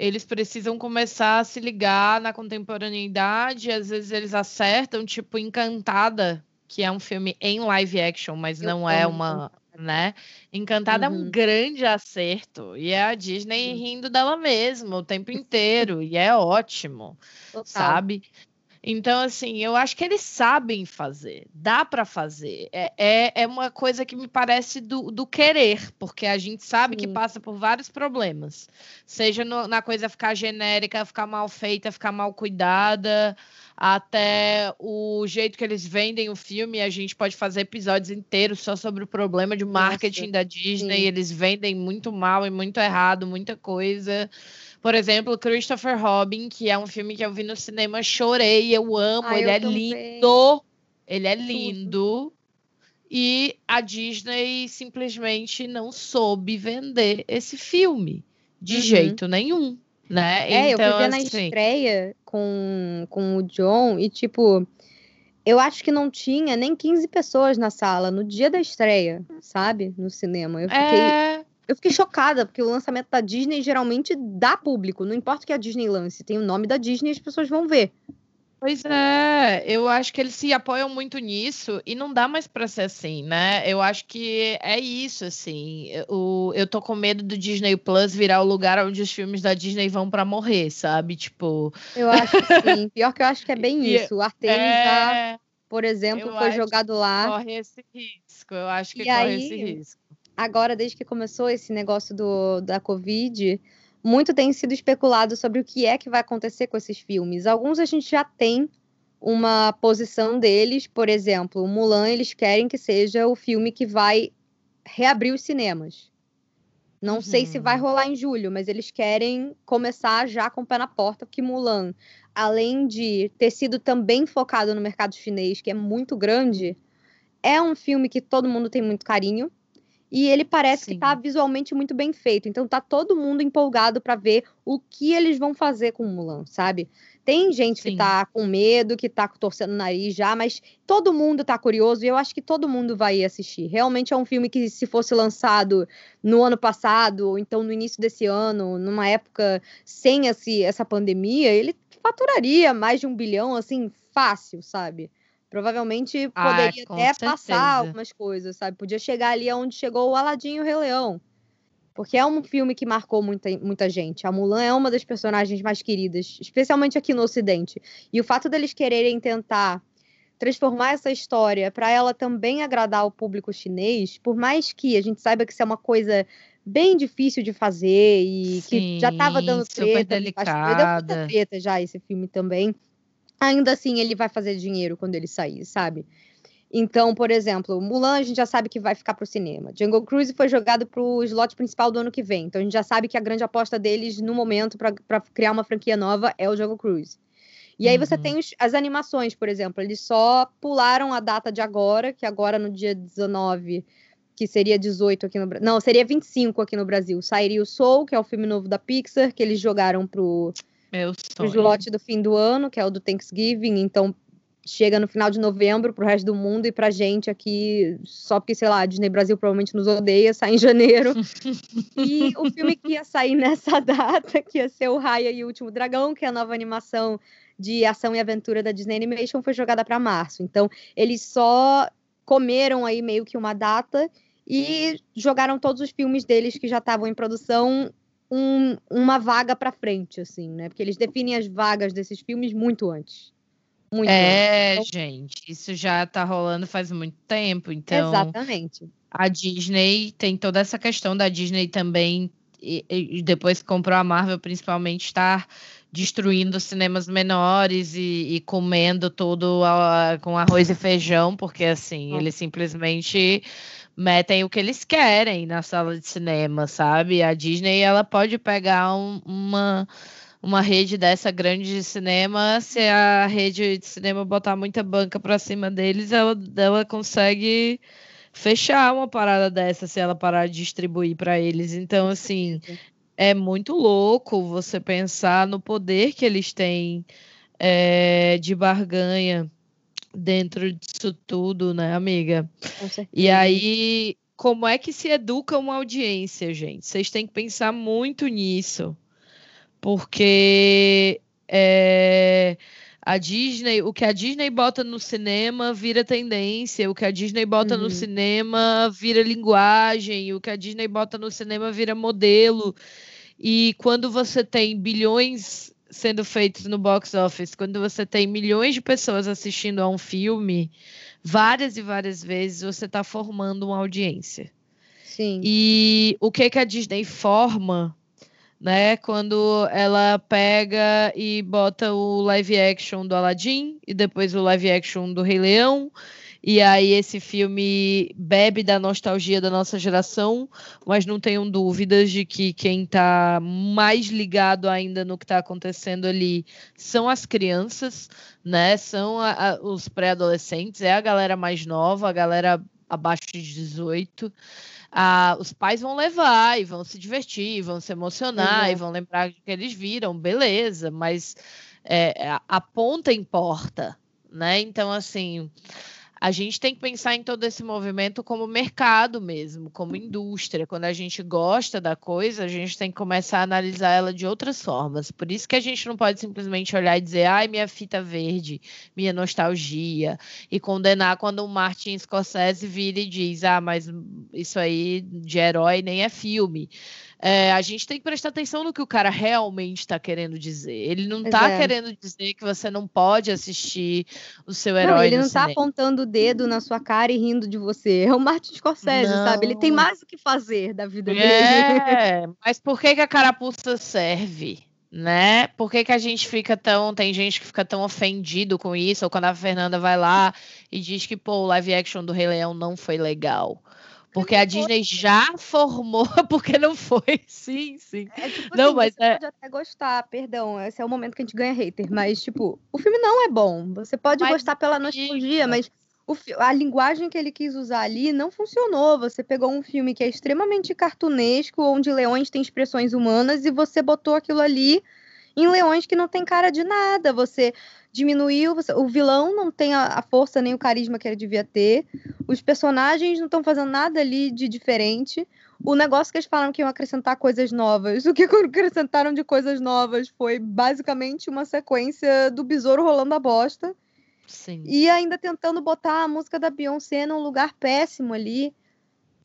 eles precisam começar a se ligar na contemporaneidade. Às vezes eles acertam, tipo Encantada, que é um filme em live action, mas Eu não é uma, né? Encantada uhum. é um uhum. grande acerto e é a Disney rindo dela mesma o tempo inteiro e é ótimo, Total. sabe? Então, assim, eu acho que eles sabem fazer, dá para fazer. É, é, é, uma coisa que me parece do, do querer, porque a gente sabe Sim. que passa por vários problemas. Seja no, na coisa ficar genérica, ficar mal feita, ficar mal cuidada, até o jeito que eles vendem o filme. A gente pode fazer episódios inteiros só sobre o problema de marketing Nossa. da Disney. Sim. Eles vendem muito mal e muito errado, muita coisa. Por exemplo, Christopher Robin, que é um filme que eu vi no cinema, chorei, eu amo, ele eu é também. lindo. Ele é lindo. E a Disney simplesmente não soube vender esse filme de uhum. jeito nenhum, né? É, então, eu fui ver assim... na estreia com, com o John e, tipo, eu acho que não tinha nem 15 pessoas na sala no dia da estreia, sabe? No cinema. Eu fiquei. É... Eu fiquei chocada, porque o lançamento da Disney geralmente dá público. Não importa que a Disney lance, tem o nome da Disney e as pessoas vão ver. Pois é, eu acho que eles se apoiam muito nisso e não dá mais para ser assim, né? Eu acho que é isso, assim. Eu, eu tô com medo do Disney Plus virar o lugar onde os filmes da Disney vão para morrer, sabe? Tipo. Eu acho que sim. Pior que eu acho que é bem isso. O Artemis é... já, por exemplo, foi jogado lá. Corre esse risco. Eu acho que e corre aí, esse risco agora, desde que começou esse negócio do, da Covid, muito tem sido especulado sobre o que é que vai acontecer com esses filmes. Alguns a gente já tem uma posição deles, por exemplo, o Mulan, eles querem que seja o filme que vai reabrir os cinemas. Não uhum. sei se vai uhum. rolar em julho, mas eles querem começar já com o pé na porta, porque Mulan, além de ter sido também focado no mercado chinês, que é muito grande, é um filme que todo mundo tem muito carinho. E ele parece Sim. que tá visualmente muito bem feito. Então tá todo mundo empolgado para ver o que eles vão fazer com o Mulan, sabe? Tem gente Sim. que tá com medo, que tá torcendo o nariz já, mas todo mundo tá curioso e eu acho que todo mundo vai assistir. Realmente é um filme que, se fosse lançado no ano passado, ou então no início desse ano, numa época sem esse, essa pandemia, ele faturaria mais de um bilhão, assim, fácil, sabe? Provavelmente ah, poderia ah, até certeza. passar algumas coisas, sabe? Podia chegar ali onde chegou o Aladim e o Rei Leão. Porque é um filme que marcou muita, muita gente. A Mulan é uma das personagens mais queridas, especialmente aqui no Ocidente. E o fato deles quererem tentar transformar essa história para ela também agradar o público chinês, por mais que a gente saiba que isso é uma coisa bem difícil de fazer e Sim, que já estava dando treta, super delicada. deu muita treta já esse filme também ainda assim ele vai fazer dinheiro quando ele sair, sabe? Então, por exemplo, Mulan a gente já sabe que vai ficar pro cinema. Jungle Cruise foi jogado pro slot principal do ano que vem. Então a gente já sabe que a grande aposta deles no momento para criar uma franquia nova é o Jungle Cruise. E aí você uhum. tem os, as animações, por exemplo, eles só pularam a data de agora, que agora no dia 19, que seria 18 aqui no Brasil. Não, seria 25 aqui no Brasil. Sairia o Soul, que é o filme novo da Pixar, que eles jogaram pro Meu sonho. O slot do fim do ano, que é o do Thanksgiving, então chega no final de novembro pro resto do mundo e pra gente aqui, só porque, sei lá, a Disney Brasil provavelmente nos odeia, sai em janeiro. e o filme que ia sair nessa data, que ia ser o Raya e o Último Dragão, que é a nova animação de ação e aventura da Disney Animation, foi jogada para março. Então, eles só comeram aí meio que uma data e jogaram todos os filmes deles que já estavam em produção um, uma vaga para frente, assim, né? Porque eles definem as vagas desses filmes muito antes. Muito é, antes. gente, isso já tá rolando faz muito tempo, então. Exatamente. A Disney tem toda essa questão da Disney também, e, e depois que comprou a Marvel, principalmente, estar destruindo cinemas menores e, e comendo tudo a, com arroz e feijão, porque assim, eles simplesmente metem o que eles querem na sala de cinema, sabe? A Disney ela pode pegar um, uma uma rede dessa grande de cinema, se a rede de cinema botar muita banca para cima deles, ela, ela consegue fechar uma parada dessa se ela parar de distribuir para eles. Então, assim, é muito louco você pensar no poder que eles têm é, de barganha dentro disso tudo, né, amiga? E aí, como é que se educa uma audiência, gente? Vocês têm que pensar muito nisso, porque é, a Disney, o que a Disney bota no cinema vira tendência, o que a Disney bota uhum. no cinema vira linguagem, o que a Disney bota no cinema vira modelo. E quando você tem bilhões sendo feitos no box office, quando você tem milhões de pessoas assistindo a um filme, várias e várias vezes você está formando uma audiência. Sim. E o que que a Disney forma, né? Quando ela pega e bota o live action do Aladdin e depois o live action do Rei Leão e aí esse filme bebe da nostalgia da nossa geração, mas não tenham dúvidas de que quem está mais ligado ainda no que está acontecendo ali são as crianças, né? São a, a, os pré-adolescentes, é a galera mais nova, a galera abaixo de 18. Ah, os pais vão levar e vão se divertir, vão se emocionar uhum. e vão lembrar do que eles viram, beleza, mas é, a, a ponta importa, né? Então, assim, a gente tem que pensar em todo esse movimento como mercado mesmo, como indústria. Quando a gente gosta da coisa, a gente tem que começar a analisar ela de outras formas. Por isso que a gente não pode simplesmente olhar e dizer, ai, minha fita verde, minha nostalgia, e condenar quando o Martin Scorsese vira e diz, ah, mas isso aí de herói nem é filme. É, a gente tem que prestar atenção no que o cara realmente está querendo dizer. Ele não está querendo dizer que você não pode assistir o seu herói. Não, ele não está apontando o dedo na sua cara e rindo de você. É o Martin Scorsese, não. sabe? Ele tem mais o que fazer da vida dele. É, mas por que, que a carapuça serve? né? Por que, que a gente fica tão. Tem gente que fica tão ofendido com isso, ou quando a Fernanda vai lá e diz que, pô, o live action do Rei Leão não foi legal. Porque a Disney já formou, porque não foi, sim, sim. É, tipo não, assim, mas você é... pode até gostar, perdão, esse é o momento que a gente ganha hater, mas, tipo, o filme não é bom. Você pode mas gostar pela nostalgia, mas o, a linguagem que ele quis usar ali não funcionou. Você pegou um filme que é extremamente cartunesco, onde leões têm expressões humanas, e você botou aquilo ali em leões que não tem cara de nada. Você diminuiu. O vilão não tem a, força nem o carisma que ele devia ter. Os personagens não estão fazendo nada ali de diferente. O negócio que eles falaram que iam acrescentar coisas novas. O que acrescentaram de coisas novas foi basicamente uma sequência do besouro rolando a bosta. Sim. E ainda tentando botar a música da Beyoncé num lugar péssimo ali.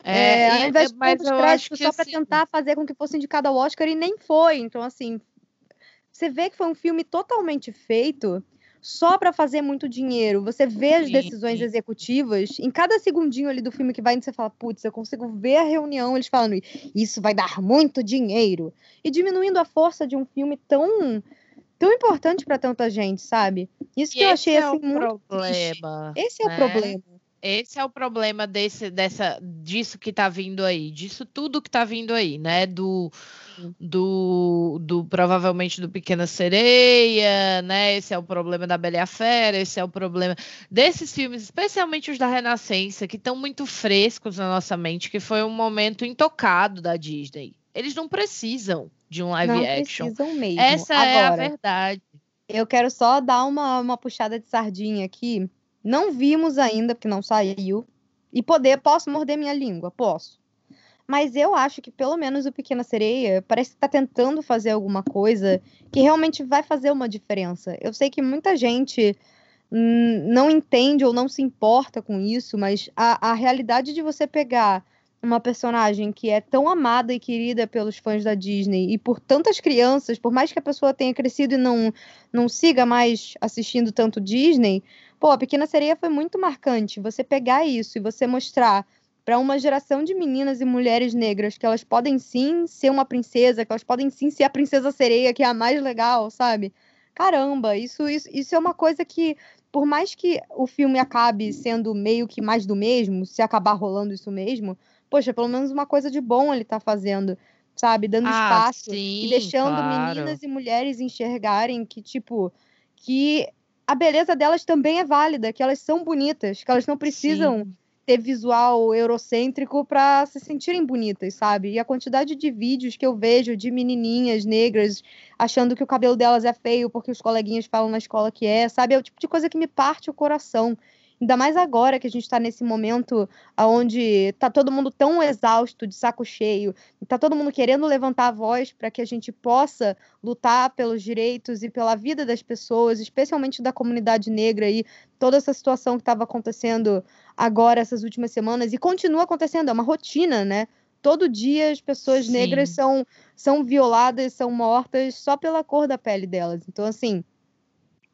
É, é, ao invés de mas eu créditos só para assim... tentar fazer com que fosse indicado ao Oscar e nem foi. Então, assim, você vê que foi um filme totalmente feito só para fazer muito dinheiro. Você vê as decisões executivas, em cada segundinho ali do filme que vai, você fala, putz, eu consigo ver a reunião, eles falando, isso vai dar muito dinheiro. E diminuindo a força de um filme tão tão importante para tanta gente, sabe? Isso e que eu achei é assim muito problema. Triste. Esse é né? o problema. Esse é o problema desse, dessa, disso que está vindo aí, disso tudo que está vindo aí, né? Do, do, do provavelmente do Pequena Sereia, né? Esse é o problema da Bela e a Fera, esse é o problema desses filmes, especialmente os da Renascença, que estão muito frescos na nossa mente, que foi um momento intocado da Disney. Eles não precisam. de um live não action. precisam mesmo. Essa é a Agora, verdade. Eu quero só dar uma, uma puxada de sardinha aqui. Não vimos ainda, porque não saiu. E poder, posso morder minha língua? Posso. Mas eu acho que pelo menos o Pequena Sereia parece que tá tentando fazer alguma coisa que realmente vai fazer uma diferença. Eu sei que muita gente hum, não entende ou não se importa com isso, mas a, a realidade de você pegar uma personagem que é tão amada e querida pelos fãs da Disney e por tantas crianças, por mais que a pessoa tenha crescido e não, não siga mais assistindo tanto Disney, pô, a Pequena Sereia foi muito marcante. Você pegar isso e você mostrar para uma geração de meninas e mulheres negras que elas podem sim ser uma princesa, que elas podem sim ser a princesa sereia, que é a mais legal, sabe? Caramba, isso, isso, isso é uma coisa que, por mais que o filme acabe sendo meio que mais do mesmo, se acabar rolando isso mesmo, poxa, pelo menos uma coisa de bom ele tá fazendo, sabe? Dando Ah, espaço sim, e deixando claro. meninas e mulheres enxergarem que, tipo, que a beleza delas também é válida, que elas são bonitas, que elas não precisam Sim. Ter visual eurocêntrico para se sentirem bonitas, sabe? E a quantidade de vídeos que eu vejo de menininhas negras achando que o cabelo delas é feio porque os coleguinhas falam na escola que é, sabe? É o tipo de coisa que me parte o coração. Ainda mais agora que a gente está nesse momento onde tá todo mundo tão exausto, de saco cheio, tá todo mundo querendo levantar a voz para que a gente possa lutar pelos direitos e pela vida das pessoas, especialmente da comunidade negra e toda essa situação que estava acontecendo agora essas últimas semanas e continua acontecendo, é uma rotina, né? Todo dia as pessoas Sim. negras são, são violadas, são mortas só pela cor da pele delas. Então, assim,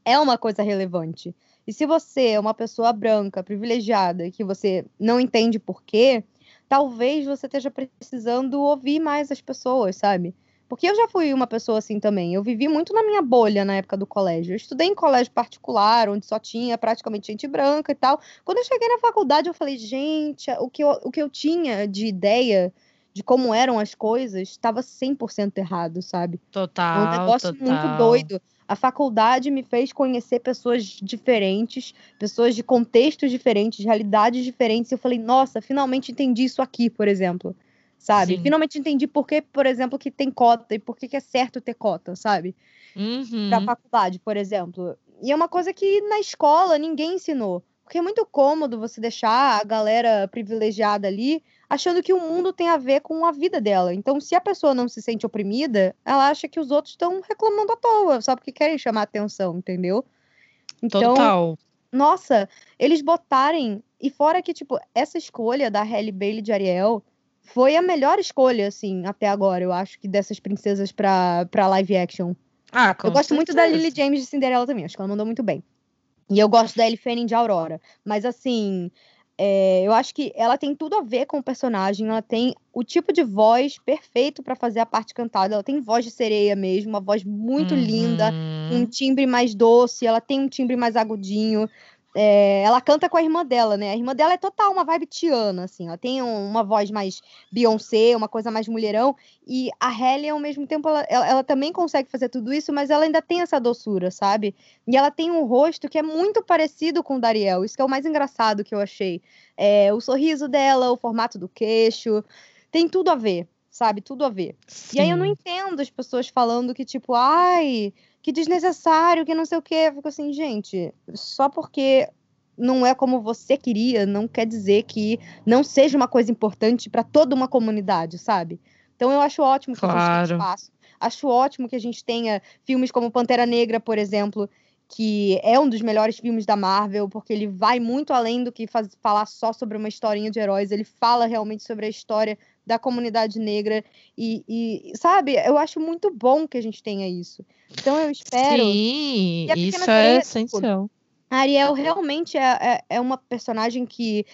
é uma coisa relevante. E se você é uma pessoa branca, privilegiada, que você não entende por quê, talvez você esteja precisando ouvir mais as pessoas, sabe? Porque eu já fui uma pessoa assim também. Eu vivi muito na minha bolha na época do colégio. Eu estudei em colégio particular, onde só tinha praticamente gente branca e tal. Quando eu cheguei na faculdade, eu falei, gente, o que eu, o que eu tinha de ideia de como eram as coisas estava 100% errado, sabe? É Total. um negócio total. muito doido. A faculdade me fez conhecer pessoas diferentes, pessoas de contextos diferentes, de realidades diferentes. E eu falei, nossa, finalmente entendi isso aqui, por exemplo. Sabe? Sim. Finalmente entendi por que, por exemplo, que tem cota e por que, que é certo ter cota, sabe? Uhum. Pra faculdade, por exemplo. E é uma coisa que na escola ninguém ensinou. Porque é muito cômodo você deixar a galera privilegiada ali achando que o mundo tem a ver com a vida dela. Então, se a pessoa não se sente oprimida, ela acha que os outros estão reclamando à toa, só porque querem chamar atenção, entendeu? Então, Total. nossa, eles botarem. E fora que, tipo, essa escolha da Halle Bailey de Ariel foi a melhor escolha, assim, até agora, eu acho, que dessas princesas pra, pra live action. Ah, com eu gosto muito da. Lily James de Cinderela também, acho que ela mandou muito bem. E eu gosto da Ellie Fanning de Aurora. Mas assim, é, eu acho que ela tem tudo a ver com o personagem. Ela tem o tipo de voz perfeito pra fazer a parte cantada. Ela tem voz de sereia mesmo, uma voz muito linda, um Uhum. timbre mais doce. Ela tem um timbre mais agudinho. É, ela canta com a irmã dela, né? A irmã dela é total uma vibe Tiana, assim. Ela tem um- uma voz mais Beyoncé, uma coisa mais mulherão. E a Halle, ao mesmo tempo, ela, ela, ela também consegue fazer tudo isso, mas ela ainda tem essa doçura, sabe? E ela tem um rosto que é muito parecido com o Dariel. Isso que é o mais engraçado que eu achei. É, o sorriso dela, o formato do queixo. Tem tudo a ver, sabe? Tudo a ver. E aí eu não Sim. entendo as pessoas falando que, tipo, ai, que desnecessário, que não sei o quê. Eu fico assim, gente, só porque não é como você queria, não quer dizer que não seja uma coisa importante para toda uma comunidade, sabe? Então eu acho ótimo que a gente Claro. tenha espaço. Acho ótimo que a gente tenha filmes como Pantera Negra, por exemplo, que é um dos melhores filmes da Marvel, porque ele vai muito além do que faz- falar só sobre uma historinha de heróis, ele fala realmente sobre a história da comunidade negra e, e, sabe, eu acho muito bom que a gente tenha isso. Então eu espero. Sim, isso é essencial. A Ariel realmente é, é, é uma personagem que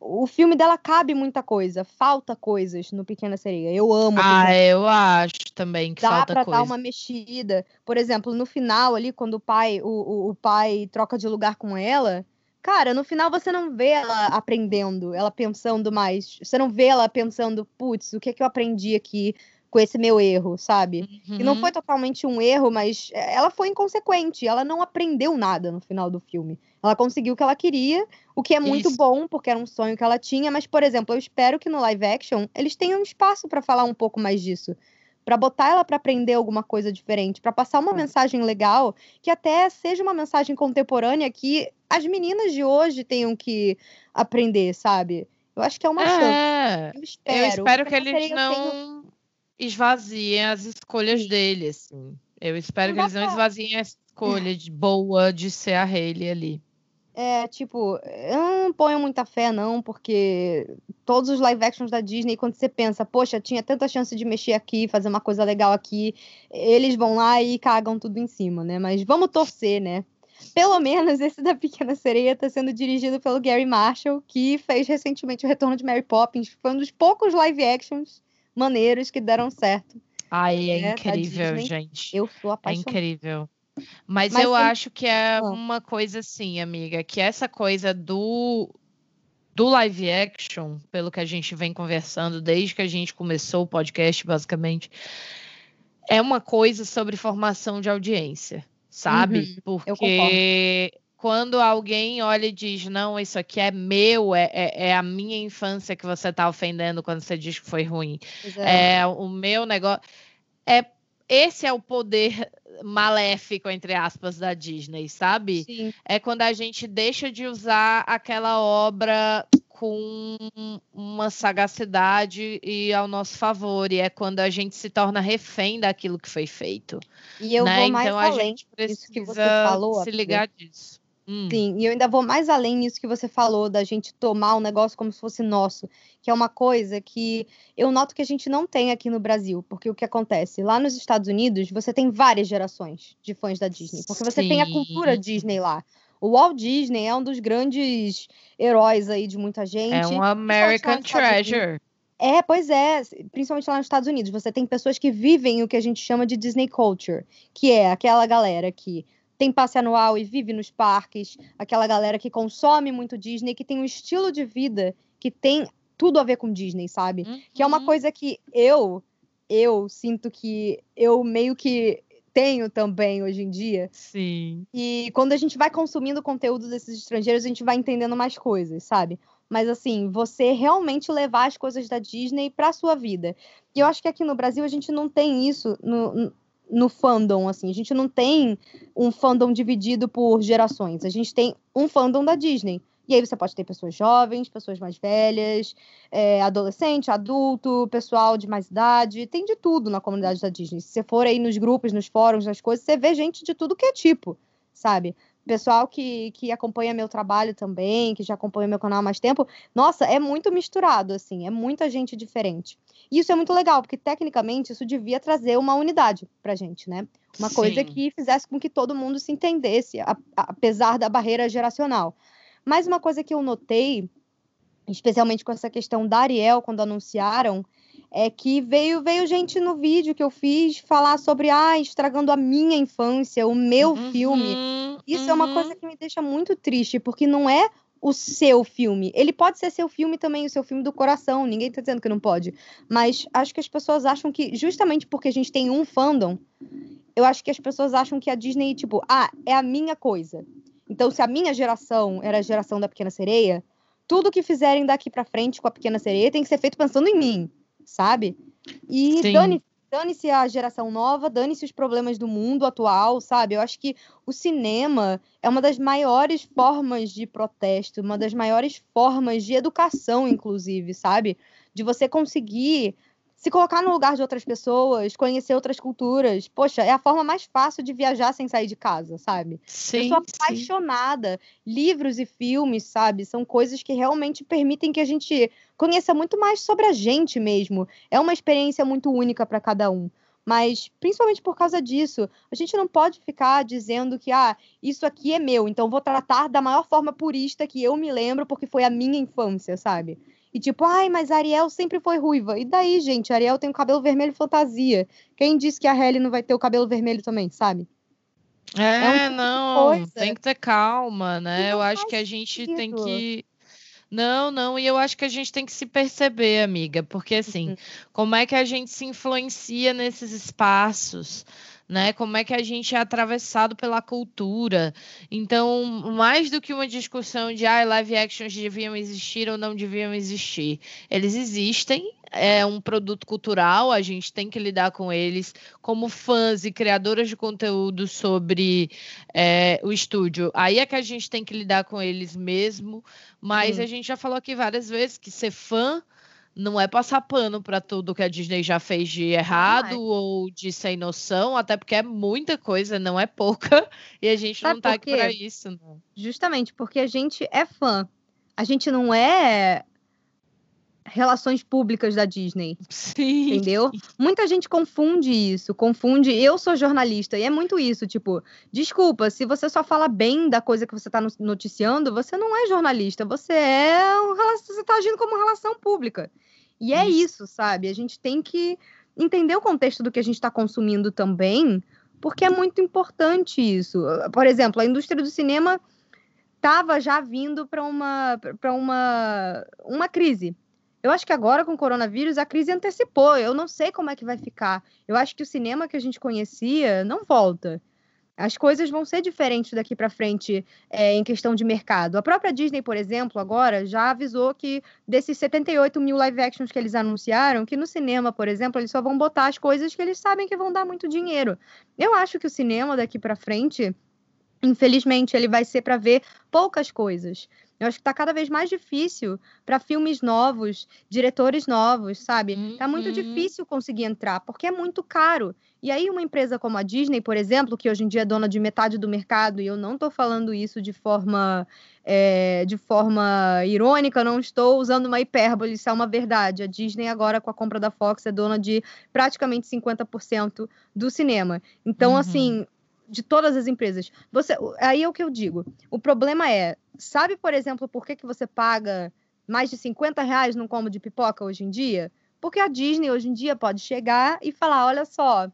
o filme dela cabe muita coisa, falta coisas no Pequena Sereia. Eu amo. Ah, Pequena eu acho também que dá falta pra coisa. dar uma mexida. Por exemplo, no final ali, quando o pai, o, o, o pai troca de lugar com ela, cara, no final você não vê ela aprendendo, ela pensando mais. Você não vê ela pensando, putz, o que é que eu aprendi aqui com esse meu erro, sabe? E não Uhum. foi totalmente um erro, mas é, ela foi inconsequente. Ela não aprendeu nada no final do filme. Ela conseguiu o que ela queria, o que é muito Isso. bom, porque era um sonho que ela tinha. Mas, por exemplo, eu espero que no live action eles tenham espaço pra falar um pouco mais disso. Para botar ela para aprender alguma coisa diferente, para passar uma mensagem legal, que até seja uma mensagem contemporânea que as meninas de hoje tenham que aprender, sabe? Eu acho que é uma É, chance. Eu espero. eu espero que eles eu tenho- não esvaziem as escolhas dele, assim. Eu espero Não que dá eles não esvaziem a escolha de boa de ser a Hailey ali. É, tipo, eu não ponho muita fé, não, porque todos os live actions da Disney, quando você pensa, poxa, tinha tanta chance de mexer aqui, fazer uma coisa legal aqui, eles vão lá e cagam tudo em cima, né? Mas vamos torcer, né? Pelo menos esse da Pequena Sereia tá sendo dirigido pelo Gary Marshall, que fez recentemente o retorno de Mary Poppins. Foi um dos poucos live actions maneiros que deram certo. Ai, é É, incrível, gente. Eu sou É apaixonada. incrível. Mas, Mas eu tem- acho que é Ah. uma coisa assim, amiga, que essa coisa do do live action, pelo que a gente vem conversando desde que a gente começou o podcast, basicamente, é uma coisa sobre formação de audiência, sabe? Uhum, Porque quando alguém olha e diz, não, isso aqui é meu, é, é, é a minha infância que você está ofendendo quando você diz que foi ruim é. é o meu negócio. É, esse é o poder maléfico, entre aspas, da Disney, sabe? Sim. É quando a gente deixa de usar aquela obra com uma sagacidade e ao nosso favor. E é quando a gente se torna refém daquilo que foi feito. E eu né? vou mais Então a além gente disso que você precisa falou, se ligar disso. Hum. Sim, e eu ainda vou mais além nisso que você falou, da gente tomar o negócio como se fosse nosso, que é uma coisa que eu noto que a gente não tem aqui no Brasil, porque o que acontece? Lá nos Estados Unidos, você tem várias gerações de fãs da Disney, porque você tem a cultura Sim. Disney lá. O Walt Disney é um dos grandes heróis aí de muita gente. É um American. Treasure. É, pois é, principalmente lá nos Estados Unidos, você tem pessoas que vivem o que a gente chama de Disney Culture, que é aquela galera que tem passe anual e vive nos parques, aquela galera que consome muito Disney, que tem um estilo de vida que tem tudo a ver com Disney, sabe? Que é uma Uhum. coisa que eu, eu sinto que eu meio que tenho também hoje em dia. Sim. E quando a gente vai consumindo conteúdo desses estrangeiros, a gente vai entendendo mais coisas, sabe? Mas assim, você realmente levar as coisas da Disney pra sua vida. E eu acho que aqui no Brasil a gente não tem isso no, no fandom, assim. A gente não tem um fandom dividido por gerações. A gente tem um fandom da Disney. E aí você pode ter pessoas jovens, pessoas mais velhas, é, adolescente, adulto, pessoal de mais idade, tem de tudo na comunidade da Disney. Se você for aí nos grupos, nos fóruns, nas coisas, você vê gente de tudo que é tipo, sabe? Pessoal que, que acompanha meu trabalho também, que já acompanha meu canal há mais tempo, nossa, é muito misturado, assim, é muita gente diferente. E isso é muito legal, porque tecnicamente isso devia trazer uma unidade pra gente, né? Uma coisa Sim. que fizesse com que todo mundo se entendesse, a- a- apesar da barreira geracional. Mas uma coisa que eu notei, especialmente com essa questão da Ariel, quando anunciaram, é que veio, veio gente no vídeo que eu fiz falar sobre, ah, estragando a minha infância, o meu filme. Uhum, Isso é uma uhum. coisa que me deixa muito triste, porque não é o seu filme. Ele pode ser seu filme também, o seu filme do coração. Ninguém tá dizendo que não pode. Mas acho que as pessoas acham que, justamente porque a gente tem um fandom, eu acho que as pessoas acham que a Disney, tipo, ah, é a minha coisa. Então, se a minha geração era a geração da Pequena Sereia, tudo que fizerem daqui pra frente com a Pequena Sereia tem que ser feito pensando em mim, sabe? E Sim. dane- dane-se a geração nova, dane-se os problemas do mundo atual, sabe? Eu acho que o cinema é uma das maiores formas de protesto, uma das maiores formas de educação, inclusive, sabe? De você conseguir se colocar no lugar de outras pessoas, conhecer outras culturas. Poxa, é a forma mais fácil de viajar sem sair de casa, sabe? Sim, eu sou sim. apaixonada. Livros e filmes, sabe? São coisas que realmente permitem que a gente conheça muito mais sobre a gente mesmo. É uma experiência muito única para cada um. Mas, principalmente por causa disso, a gente não pode ficar dizendo que, ah, isso aqui é meu, então vou tratar da maior forma purista que eu me lembro, porque foi a minha infância, sabe? E tipo, ai, mas a Ariel sempre foi ruiva. E daí, gente? Ariel tem o cabelo vermelho fantasia. Quem disse que a Halle não vai ter o cabelo vermelho também, sabe? É, um tipo não, tem que ter calma, né? Eu acho que a gente tem sentido. que. Não, não, e eu acho que a gente tem que se perceber, amiga, porque assim, Uhum. como é que a gente se influencia nesses espaços, né? Como é que a gente é atravessado pela cultura. Então, mais do que uma discussão de ah, live actions deviam existir ou não deviam existir, eles existem. É um produto cultural, a gente tem que lidar com eles como fãs e criadoras de conteúdo sobre é, o estúdio. Aí é que a gente tem que lidar com eles mesmo, mas a gente já falou aqui várias vezes que ser fã não é passar pano para tudo que a Disney já fez de errado ou de sem noção, até porque é muita coisa, não é pouca, e a gente Sabe não tá aqui para isso. Não. Justamente porque a gente é fã. A gente não é relações públicas da Disney. Sim. Entendeu? Muita gente confunde isso, confunde. Eu sou jornalista e é muito isso, tipo, desculpa, se você só fala bem da coisa que você está noticiando, você não é jornalista, você é você está agindo como relação pública. E é isso. sabe? A gente tem que entender o contexto do que a gente está consumindo também, porque é muito importante isso. Por exemplo, a indústria do cinema estava já vindo para uma, uma, uma crise. Eu acho que agora com o coronavírus a crise antecipou. Eu não sei como é que vai ficar. Eu acho que o cinema que a gente conhecia não volta. As coisas vão ser diferentes daqui para frente é, em questão de mercado. A própria Disney, por exemplo, agora já avisou que desses 78 mil live actions que eles anunciaram, que no cinema, por exemplo, eles só vão botar as coisas que eles sabem que vão dar muito dinheiro. Eu acho que o cinema daqui para frente, infelizmente, ele vai ser para ver poucas coisas. Eu acho que está cada vez mais difícil para filmes novos, diretores novos, sabe? Uhum. Tá muito uhum. difícil conseguir entrar, porque é muito caro. E aí, uma empresa como a Disney, por exemplo, que hoje em dia é dona de metade do mercado, e eu não estou falando isso de forma, é, de forma irônica, não estou usando uma hipérbole, isso é uma verdade. A Disney, agora, com a compra da Fox, é dona de praticamente 50% do cinema. Então, uhum. assim, de todas as empresas. Você, aí é o que eu digo. O problema é, sabe, por exemplo, por que, que você paga mais de 50 reais num combo de pipoca hoje em dia? Porque a Disney hoje em dia pode chegar e falar: olha só,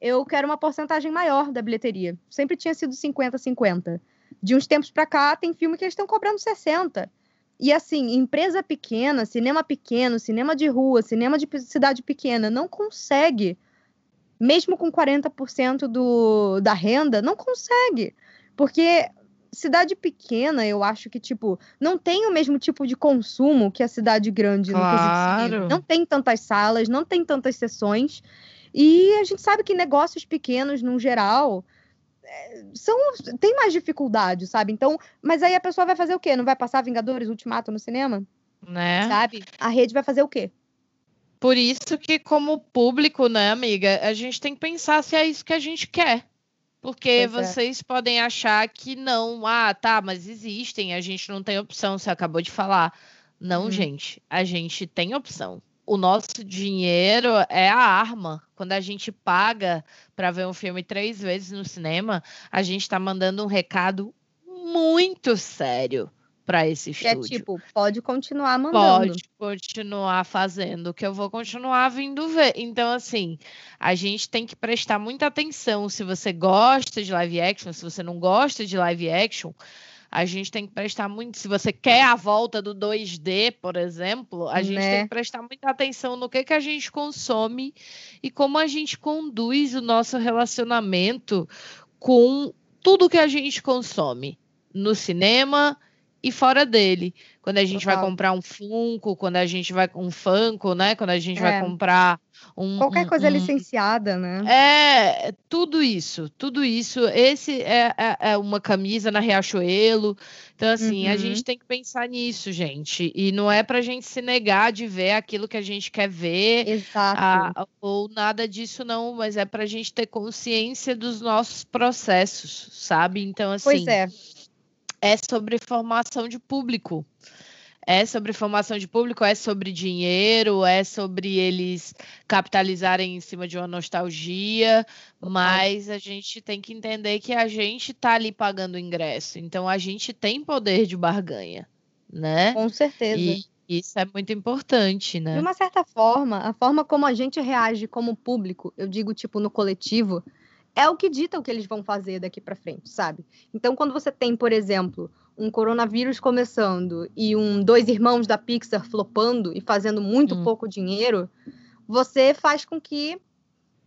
eu quero uma porcentagem maior da bilheteria. Sempre tinha sido 50-50. De uns tempos para cá, tem filme que eles estão cobrando 60. E assim, empresa pequena, cinema pequeno, cinema de rua, cinema de cidade pequena, não consegue mesmo com 40% do, da renda, não consegue. Porque cidade pequena, eu acho que, tipo, não tem o mesmo tipo de consumo que a cidade grande claro. Não tem tantas salas, não tem tantas sessões. E a gente sabe que negócios pequenos, no geral, é, são tem mais dificuldade, sabe? Então, mas aí a pessoa vai fazer o quê? Não vai passar Vingadores Ultimato no cinema? Né? Sabe? A rede vai fazer o quê? Por isso que, como público, né, amiga, a gente tem que pensar se é isso que a gente quer. Porque pois é. vocês é. podem achar que não, ah, tá, mas existem, a gente não tem opção, você acabou de falar. Não, hum. gente, a gente tem opção. O nosso dinheiro é a arma. Quando a gente paga para ver um filme três vezes no cinema, a gente está mandando um recado muito sério para esse estúdio. Que é tipo, pode continuar mandando. Pode continuar fazendo, que eu vou continuar vindo ver. Então, assim, a gente tem que prestar muita atenção. Se você gosta de live action, se você não gosta de live action, a gente tem que prestar muito. Se você quer a volta do 2D, por exemplo, a gente né? tem que prestar muita atenção no que, que a gente consome e como a gente conduz o nosso relacionamento com tudo que a gente consome no cinema e fora dele. Quando a gente Total. vai comprar um Funko, quando a gente vai com um Funko, né? Quando a gente é. vai comprar um. Qualquer um, coisa um... licenciada, né? É, tudo isso, tudo isso. Esse é, é, é uma camisa na Riachuelo. Então, assim, uhum. a gente tem que pensar nisso, gente. E não é pra gente se negar de ver aquilo que a gente quer ver. Exato. A, ou nada disso, não, mas é pra gente ter consciência dos nossos processos, sabe? Então, assim. Pois é é sobre formação de público. É sobre formação de público, é sobre dinheiro, é sobre eles capitalizarem em cima de uma nostalgia, mas a gente tem que entender que a gente está ali pagando ingresso, então a gente tem poder de barganha, né? Com certeza. E isso é muito importante, né? De uma certa forma, a forma como a gente reage como público, eu digo tipo no coletivo, é o que dita o que eles vão fazer daqui para frente, sabe? Então, quando você tem, por exemplo, um coronavírus começando e um dois irmãos da Pixar flopando e fazendo muito hum. pouco dinheiro, você faz com que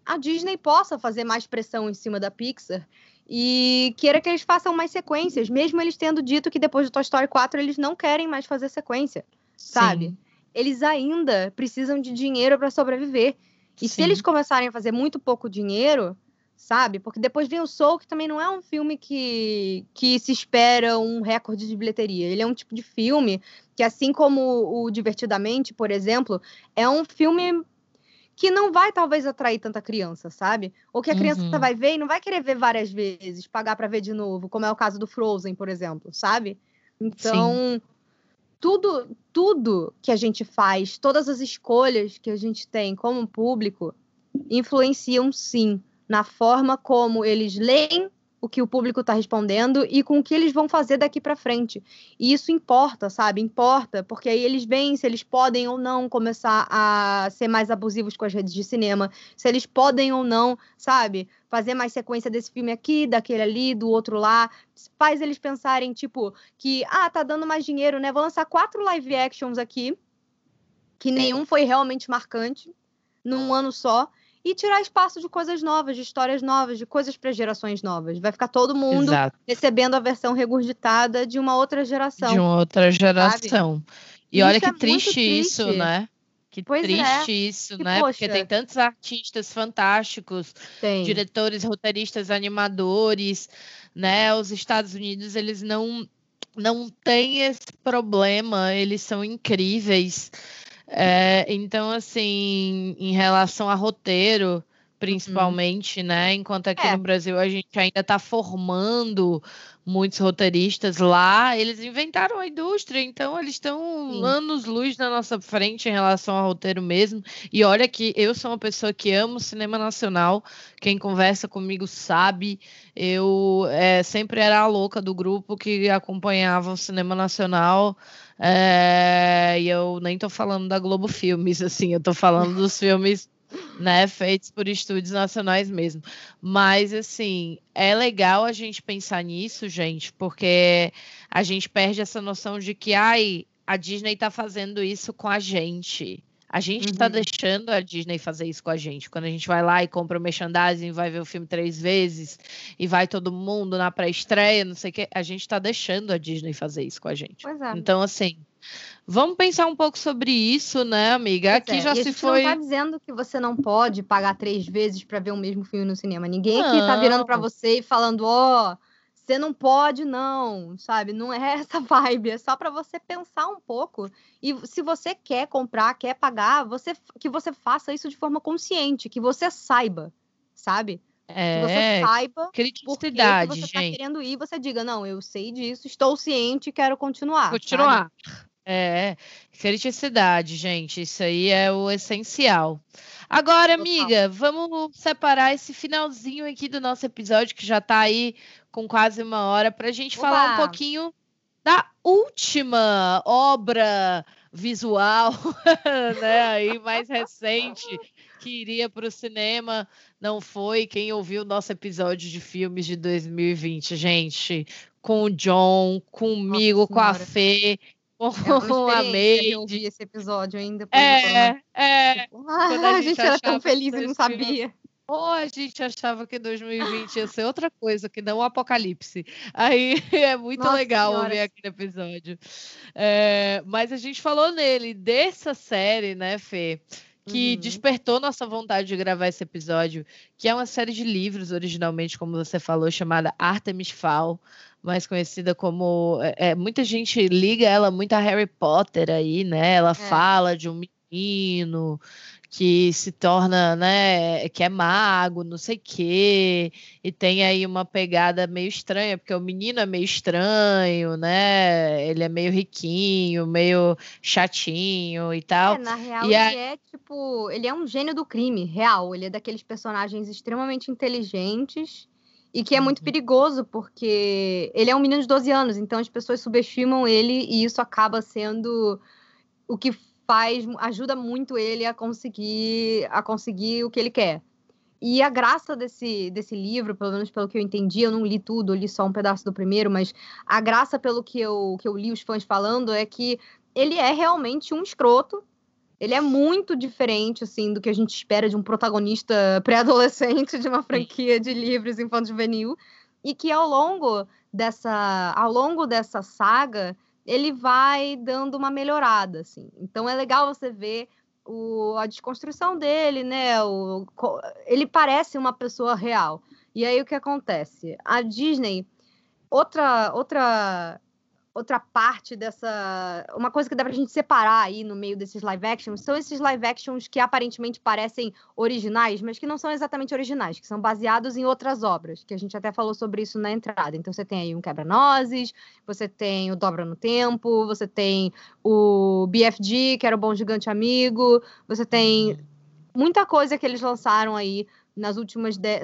a Disney possa fazer mais pressão em cima da Pixar e queira que eles façam mais sequências, mesmo eles tendo dito que depois do Toy Story 4 eles não querem mais fazer sequência, sabe? Sim. Eles ainda precisam de dinheiro para sobreviver. E Sim. se eles começarem a fazer muito pouco dinheiro, sabe? Porque depois vem o Soul, que também não é um filme que, que se espera um recorde de bilheteria. Ele é um tipo de filme que, assim como o Divertidamente, por exemplo, é um filme que não vai talvez atrair tanta criança, sabe? Ou que a criança uhum. vai ver e não vai querer ver várias vezes, pagar para ver de novo, como é o caso do Frozen, por exemplo, sabe? Então, Sim. tudo tudo que a gente faz, todas as escolhas que a gente tem como público influenciam sim na forma como eles leem o que o público está respondendo e com o que eles vão fazer daqui para frente. E isso importa, sabe? Importa, porque aí eles veem se eles podem ou não começar a ser mais abusivos com as redes de cinema, se eles podem ou não, sabe? Fazer mais sequência desse filme aqui, daquele ali, do outro lá. Faz eles pensarem, tipo, que, ah, tá dando mais dinheiro, né? Vou lançar quatro live actions aqui, que nenhum foi realmente marcante, num ano só e tirar espaço de coisas novas, de histórias novas, de coisas para gerações novas. Vai ficar todo mundo Exato. recebendo a versão regurgitada de uma outra geração. De uma outra geração. Sabe? E isso olha que é triste, triste, isso, né? Que pois triste é. isso, né? Poxa. Porque tem tantos artistas fantásticos, tem. diretores, roteiristas, animadores, né? Os Estados Unidos, eles não não têm esse problema, eles são incríveis. É, então, assim, em relação a roteiro, principalmente, uhum. né? Enquanto aqui é. no Brasil a gente ainda está formando muitos roteiristas lá, eles inventaram a indústria, então eles estão anos-luz na nossa frente em relação ao roteiro mesmo. E olha que eu sou uma pessoa que amo cinema nacional, quem conversa comigo sabe, eu é, sempre era a louca do grupo que acompanhava o cinema nacional. É, e eu nem tô falando da Globo Filmes, assim, eu tô falando dos filmes né, feitos por estúdios nacionais mesmo. Mas assim, é legal a gente pensar nisso, gente, porque a gente perde essa noção de que ai, a Disney tá fazendo isso com a gente. A gente está uhum. deixando a Disney fazer isso com a gente. Quando a gente vai lá e compra o merchandising, vai ver o filme três vezes e vai todo mundo na pré-estreia, não sei o que, a gente está deixando a Disney fazer isso com a gente. É. Então, assim, vamos pensar um pouco sobre isso, né, amiga? Aqui é. já se foi. Não tá dizendo que você não pode pagar três vezes para ver o mesmo filme no cinema. Ninguém não. aqui tá virando para você e falando, ó. Oh, você não pode, não, sabe? Não é essa vibe. É só para você pensar um pouco. E se você quer comprar, quer pagar, você que você faça isso de forma consciente, que você saiba, sabe? É, que você saiba criticidade, porque você está querendo ir, você diga, não, eu sei disso, estou ciente e quero continuar. Continuar. Sabe? É, criticidade, gente. Isso aí é o essencial. Agora, amiga, vamos separar esse finalzinho aqui do nosso episódio, que já está aí com quase uma hora, para a gente falar um pouquinho da última obra visual, né, aí mais recente, que iria para o cinema, não foi. Quem ouviu o nosso episódio de filmes de 2020, gente, com o John, comigo, Nossa, com a Fê, com a. Eu ouvi esse episódio ainda. É, é. Tipo, ah, a, gente, era tão feliz e não sabia. Ou a gente achava que 2020 ia ser outra coisa, que não o apocalipse. Aí é muito Nossa legal senhora. ouvir aquele episódio. É, mas a gente falou nele, dessa série, né, Fê? Que uhum. despertou nossa vontade de gravar esse episódio, que é uma série de livros, originalmente, como você falou, chamada Artemis Fowl mais conhecida como. É, é, muita gente liga ela muito a Harry Potter aí, né? Ela é. fala de um menino que se torna, né, que é mago, não sei o quê, e tem aí uma pegada meio estranha, porque o menino é meio estranho, né, ele é meio riquinho, meio chatinho e tal. É, na real, e ele é, tipo, ele é um gênio do crime, real, ele é daqueles personagens extremamente inteligentes, e que é muito uhum. perigoso, porque ele é um menino de 12 anos, então as pessoas subestimam ele e isso acaba sendo o que faz, ajuda muito ele a conseguir, a conseguir o que ele quer. E a graça desse, desse livro, pelo menos pelo que eu entendi, eu não li tudo, eu li só um pedaço do primeiro, mas a graça pelo que eu, que eu li os fãs falando é que ele é realmente um escroto, Ele é muito diferente, assim, do que a gente espera de um protagonista pré-adolescente de uma franquia de livros infanto-juvenil. E que ao longo dessa, ao longo dessa saga, ele vai dando uma melhorada, assim. Então é legal você ver o, a desconstrução dele, né? O, ele parece uma pessoa real. E aí o que acontece? A Disney, outra outra outra parte dessa. Uma coisa que dá pra gente separar aí no meio desses live actions são esses live actions que aparentemente parecem originais, mas que não são exatamente originais, que são baseados em outras obras, que a gente até falou sobre isso na entrada. Então você tem aí um Quebra-Nozes, você tem o Dobra no Tempo, você tem o BFG, que era o Bom Gigante Amigo, você tem uhum. muita coisa que eles lançaram aí nas últimas de...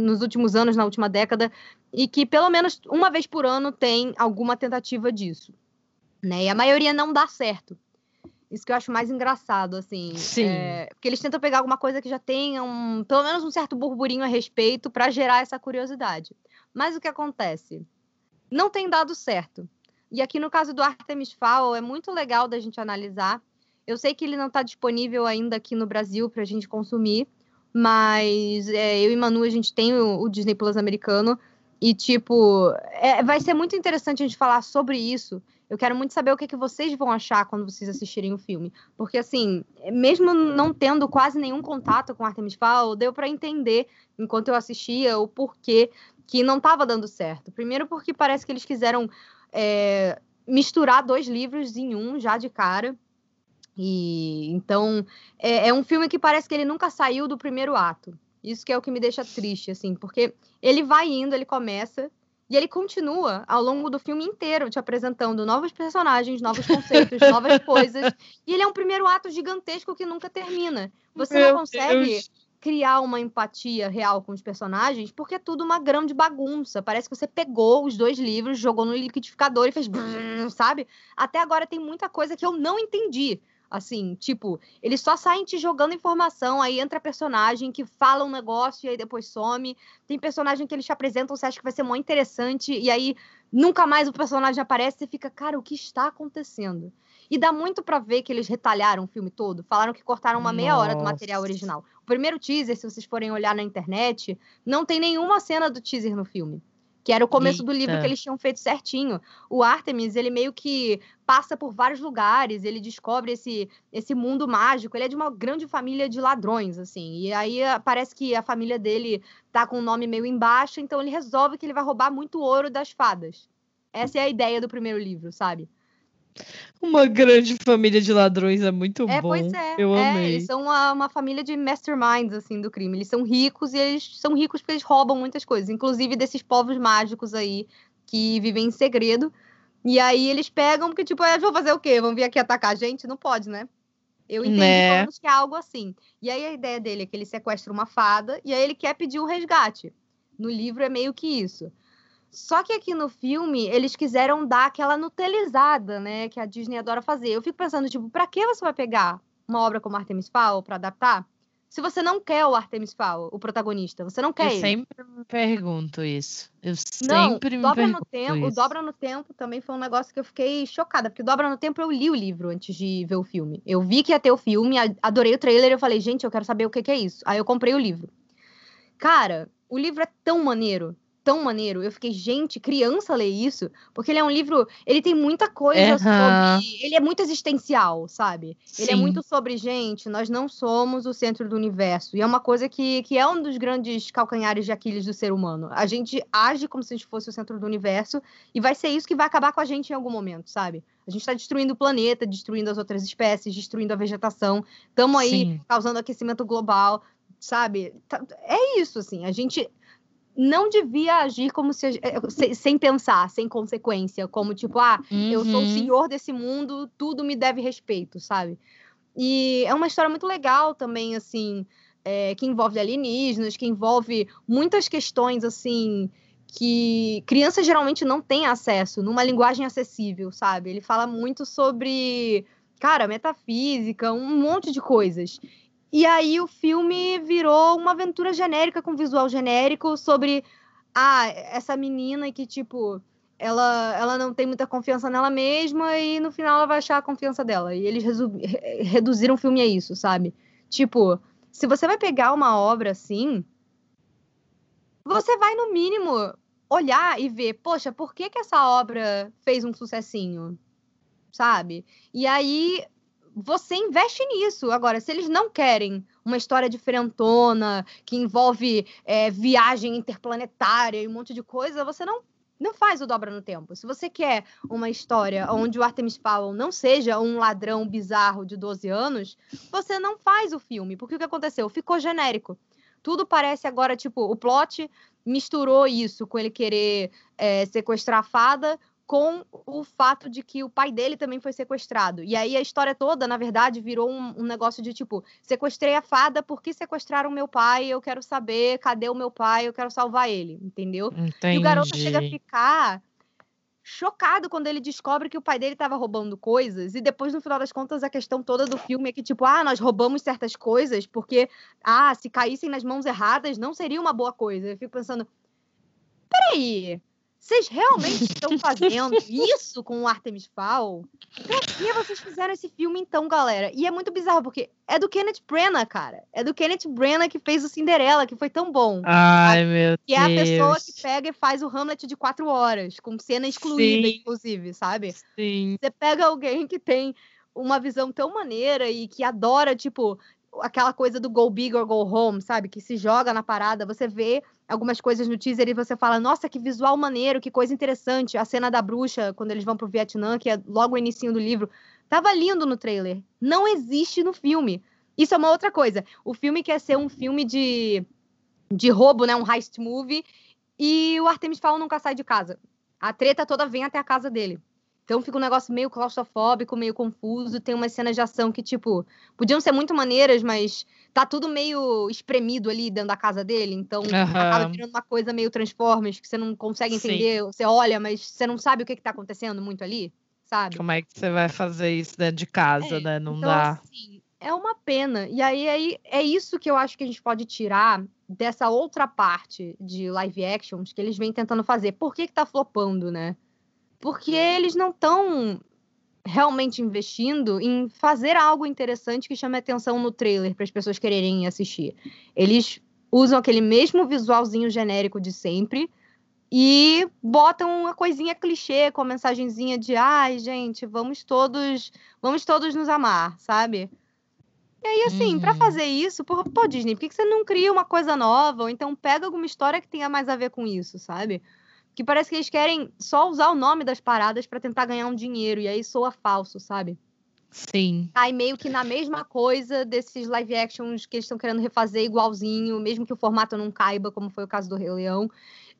nos últimos anos, na última década, e que pelo menos uma vez por ano tem alguma tentativa disso. Né? E a maioria não dá certo. Isso que eu acho mais engraçado, assim. Sim. É... porque eles tentam pegar alguma coisa que já tenha um, pelo menos um certo burburinho a respeito para gerar essa curiosidade. Mas o que acontece? Não tem dado certo. E aqui no caso do Artemis Fowl é muito legal da gente analisar. Eu sei que ele não está disponível ainda aqui no Brasil para a gente consumir, mas é, eu e Manu, a gente tem o, o Disney Plus americano. E, tipo, é, vai ser muito interessante a gente falar sobre isso. Eu quero muito saber o que, que vocês vão achar quando vocês assistirem o filme. Porque, assim, mesmo não tendo quase nenhum contato com Artemis Fowl, deu para entender, enquanto eu assistia, o porquê que não estava dando certo. Primeiro porque parece que eles quiseram é, misturar dois livros em um, já de cara. E então é, é, um filme que parece que ele nunca saiu do primeiro ato. Isso que é o que me deixa triste, assim, porque ele vai indo, ele começa e ele continua ao longo do filme inteiro te apresentando novos personagens, novos conceitos, novas coisas. E ele é um primeiro ato gigantesco que nunca termina. Você Meu não consegue Deus. criar uma empatia real com os personagens porque é tudo uma grande bagunça. Parece que você pegou os dois livros, jogou no liquidificador e fez, sabe? Até agora tem muita coisa que eu não entendi. Assim, tipo, eles só saem te jogando informação, aí entra personagem que fala um negócio e aí depois some. Tem personagem que eles te apresentam, você acha que vai ser muito interessante, e aí nunca mais o personagem aparece e fica, cara, o que está acontecendo? E dá muito para ver que eles retalharam o filme todo. Falaram que cortaram uma meia Nossa. hora do material original. O primeiro teaser, se vocês forem olhar na internet, não tem nenhuma cena do teaser no filme que era o começo Eita. do livro que eles tinham feito certinho. O Artemis, ele meio que passa por vários lugares, ele descobre esse, esse mundo mágico. Ele é de uma grande família de ladrões, assim. E aí ah, parece que a família dele tá com o um nome meio embaixo, então ele resolve que ele vai roubar muito ouro das fadas. Essa é a ideia do primeiro livro, sabe? Uma grande família de ladrões é muito é, bom. Pois é, Eu é, amei. Eles são uma, uma, família de masterminds, assim, do crime. Eles são ricos e eles são ricos porque eles roubam muitas coisas, inclusive desses povos mágicos aí que vivem em segredo. E aí eles pegam, porque, tipo, eles vão fazer o quê? Vão vir aqui atacar a gente? Não pode, né? Eu entendi né? que é algo assim. E aí a ideia dele é que ele sequestra uma fada e aí ele quer pedir um resgate. No livro é meio que isso. Só que aqui no filme, eles quiseram dar aquela nutelizada, né? Que a Disney adora fazer. Eu fico pensando, tipo, pra que você vai pegar uma obra como Artemis Fowl pra adaptar? Se você não quer o Artemis Fowl, o protagonista, você não quer Eu ele. sempre me pergunto isso. Eu não, sempre me dobra pergunto no tempo, isso. O Dobra no Tempo também foi um negócio que eu fiquei chocada, porque o Dobra no Tempo eu li o livro antes de ver o filme. Eu vi que ia ter o filme, adorei o trailer, eu falei, gente, eu quero saber o que, que é isso. Aí eu comprei o livro. Cara, o livro é tão maneiro, tão maneiro. Eu fiquei, gente, criança lê isso, porque ele é um livro, ele tem muita coisa uhum. sobre, ele é muito existencial, sabe? Sim. Ele é muito sobre, gente, nós não somos o centro do universo. E é uma coisa que, que é um dos grandes calcanhares de Aquiles do ser humano. A gente age como se a gente fosse o centro do universo e vai ser isso que vai acabar com a gente em algum momento, sabe? A gente está destruindo o planeta, destruindo as outras espécies, destruindo a vegetação. Estamos aí Sim. causando aquecimento global, sabe? Tá, é isso, assim. A gente não devia agir como se eh, sem pensar, sem consequência, como tipo, ah, uhum. eu sou o uhum. senhor desse mundo, tudo me deve respeito, sabe? E é uma história muito legal também, assim, é, que envolve alienígenas, que envolve muitas questões, assim, que crianças geralmente não têm acesso numa linguagem acessível, sabe? Ele fala muito sobre, cara, metafísica, um monte de coisas. E aí o filme virou uma aventura genérica com visual genérico sobre ah, essa menina que, tipo, ela, ela não tem muita confiança nela mesma e no final ela vai achar a confiança dela. E eles reduziram o filme a isso, sabe? Tipo, se você vai pegar uma obra assim, você vai, no mínimo, olhar e ver, poxa, por que, que essa obra fez um sucessinho? Sabe? E aí você investe nisso. Agora, se eles não querem uma história diferentona, que envolve é, viagem interplanetária e um monte de coisa, você não não faz o dobra no tempo. Se você quer uma história onde o Artemis Fowl não seja um ladrão bizarro de 12 anos, você não faz o filme. Porque o que aconteceu? Ficou genérico. Tudo parece agora, tipo, o plot misturou isso com ele querer é, sequestrar a fada com o fato de que o pai dele também foi sequestrado. E aí a história toda, na verdade, virou um, um, negócio de tipo: sequestrei a fada, por que sequestraram meu pai? Eu quero saber cadê o meu pai, eu quero salvar ele, entendeu? Entendi. E o garoto chega a ficar chocado quando ele descobre que o pai dele estava roubando coisas. E depois, no final das contas, a questão toda do filme é que, tipo, ah, nós roubamos certas coisas porque, ah, se caíssem nas mãos erradas, não seria uma boa coisa. Eu fico pensando. Peraí, vocês realmente estão fazendo isso com o Artemis Fowl? Por que vocês fizeram esse filme então, galera? E é muito bizarro, porque é do Kenneth Branagh, cara. É do Kenneth Branagh que fez o Cinderela, que foi tão bom. Ai, meu que Deus. é a pessoa que pega e faz o Hamlet de quatro horas, com cena excluída, Sim. inclusive, sabe? Sim. Você pega alguém que tem uma visão tão maneira e que adora, tipo, aquela coisa do go big or go home, sabe? Que se joga na parada, você vê algumas coisas no teaser e você fala, nossa, que visual maneiro, que coisa interessante. A cena da bruxa, quando eles vão pro Vietnã, que é logo o início do livro, tava lindo no trailer. Não existe no filme. Isso é uma outra coisa. O filme quer ser um filme de, de roubo, né? Um heist movie. E o Artemis Fowl nunca sai de casa. A treta toda vem até a casa dele. Então fica um negócio meio claustrofóbico, meio confuso. Tem umas cenas de ação que, tipo, podiam ser muito maneiras, mas tá tudo meio espremido ali dentro da casa dele. Então uhum. acaba virando uma coisa meio Transformers, que você não consegue entender. Sim. Você olha, mas você não sabe o que, que tá acontecendo muito ali, sabe? Como é que você vai fazer isso dentro de casa, é, né? Não então, dá. Assim, é uma pena. E aí, aí é isso que eu acho que a gente pode tirar dessa outra parte de live actions que eles vêm tentando fazer. Por que, que tá flopando, né? Porque eles não estão realmente investindo em fazer algo interessante que chame atenção no trailer para as pessoas quererem assistir. Eles usam aquele mesmo visualzinho genérico de sempre e botam uma coisinha clichê com a mensagenzinha de ai, gente, vamos todos, vamos todos nos amar, sabe? E aí, assim, uhum. para fazer isso, pô, pô, Disney, por que, que você não cria uma coisa nova? Ou então pega alguma história que tenha mais a ver com isso, sabe? Que parece que eles querem só usar o nome das paradas para tentar ganhar um dinheiro, e aí soa falso, sabe? Sim. Aí meio que na mesma coisa desses live actions que eles estão querendo refazer igualzinho, mesmo que o formato não caiba, como foi o caso do Rei Leão,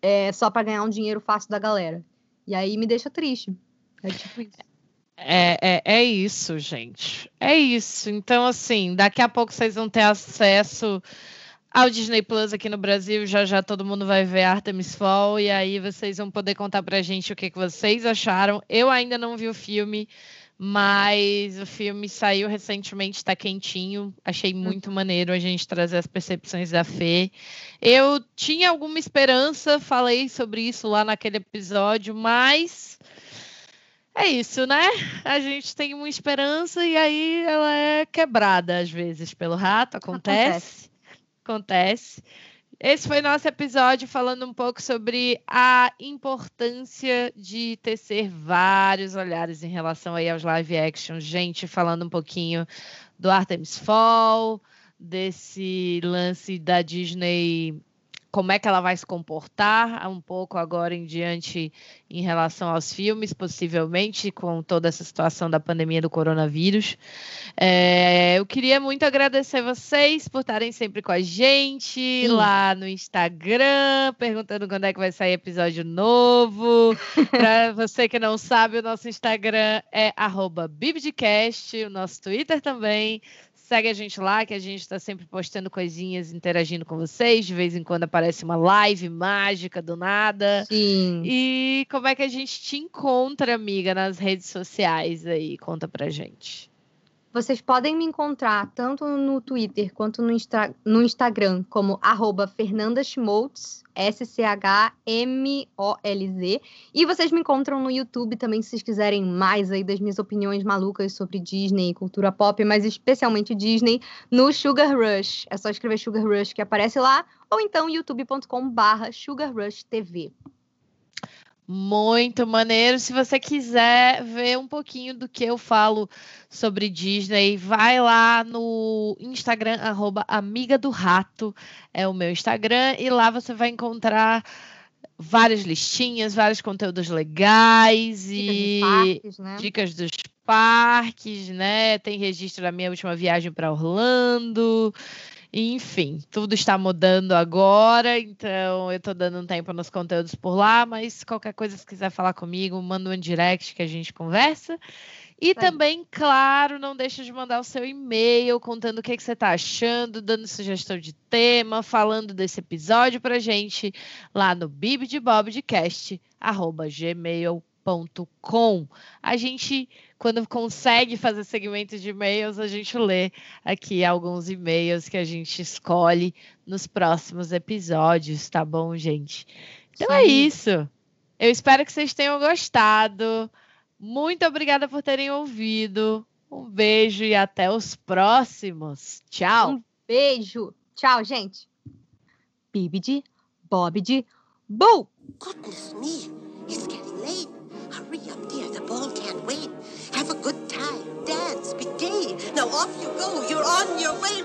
é, só para ganhar um dinheiro fácil da galera. E aí me deixa triste. É tipo isso. É, é, é isso, gente. É isso. Então, assim, daqui a pouco vocês vão ter acesso ao Disney Plus aqui no Brasil. Já já todo mundo vai ver Artemis Fall e aí vocês vão poder contar pra gente o que, que vocês acharam. Eu ainda não vi o filme, mas o filme saiu recentemente, está quentinho. Achei muito uhum. maneiro a gente trazer as percepções da Fê. Eu tinha alguma esperança, falei sobre isso lá naquele episódio, mas é isso, né? A gente tem uma esperança e aí ela é quebrada às vezes pelo rato, acontece. acontece acontece. Esse foi nosso episódio falando um pouco sobre a importância de tecer vários olhares em relação aí aos live action. Gente, falando um pouquinho do Artemis Fall, desse lance da Disney como é que ela vai se comportar um pouco agora em diante em relação aos filmes, possivelmente, com toda essa situação da pandemia do coronavírus. É, eu queria muito agradecer vocês por estarem sempre com a gente Sim. lá no Instagram, perguntando quando é que vai sair episódio novo. Para você que não sabe, o nosso Instagram é @bibdcast, o nosso Twitter também Segue a gente lá, que a gente está sempre postando coisinhas, interagindo com vocês. De vez em quando aparece uma live mágica do nada. Sim. E como é que a gente te encontra, amiga, nas redes sociais aí? Conta pra gente. Vocês podem me encontrar tanto no Twitter quanto no, Insta no Instagram como arroba S-C-H-M-O-L-Z. E vocês me encontram no YouTube também, se vocês quiserem mais aí das minhas opiniões malucas sobre Disney e cultura pop, mas especialmente Disney, no Sugar Rush. É só escrever Sugar Rush que aparece lá, ou então youtube.com barra Sugar Rush TV. Muito maneiro. Se você quiser ver um pouquinho do que eu falo sobre Disney, vai lá no Instagram, arroba Amiga do Rato, é o meu Instagram, e lá você vai encontrar várias listinhas, vários conteúdos legais dicas e parques, né? dicas dos parques, né? Tem registro da minha última viagem para Orlando. Enfim, tudo está mudando agora, então eu estou dando um tempo nos conteúdos por lá, mas qualquer coisa, se quiser falar comigo, manda um direct que a gente conversa. E Sim. também, claro, não deixa de mandar o seu e-mail contando o que, que você está achando, dando sugestão de tema, falando desse episódio pra gente lá no bibdebobdcast.gmail.com com. A gente, quando consegue fazer segmentos de e-mails, a gente lê aqui alguns e-mails que a gente escolhe nos próximos episódios, tá bom, gente? Então Sim. é isso. Eu espero que vocês tenham gostado. Muito obrigada por terem ouvido. Um beijo e até os próximos. Tchau. Um beijo. Tchau, gente. Bibidi, Bobidi, Boo! Goodness me, it's getting late. Hurry up, dear. The ball can't wait. Have a good time. Dance. Be gay. Now off you go. You're on your way.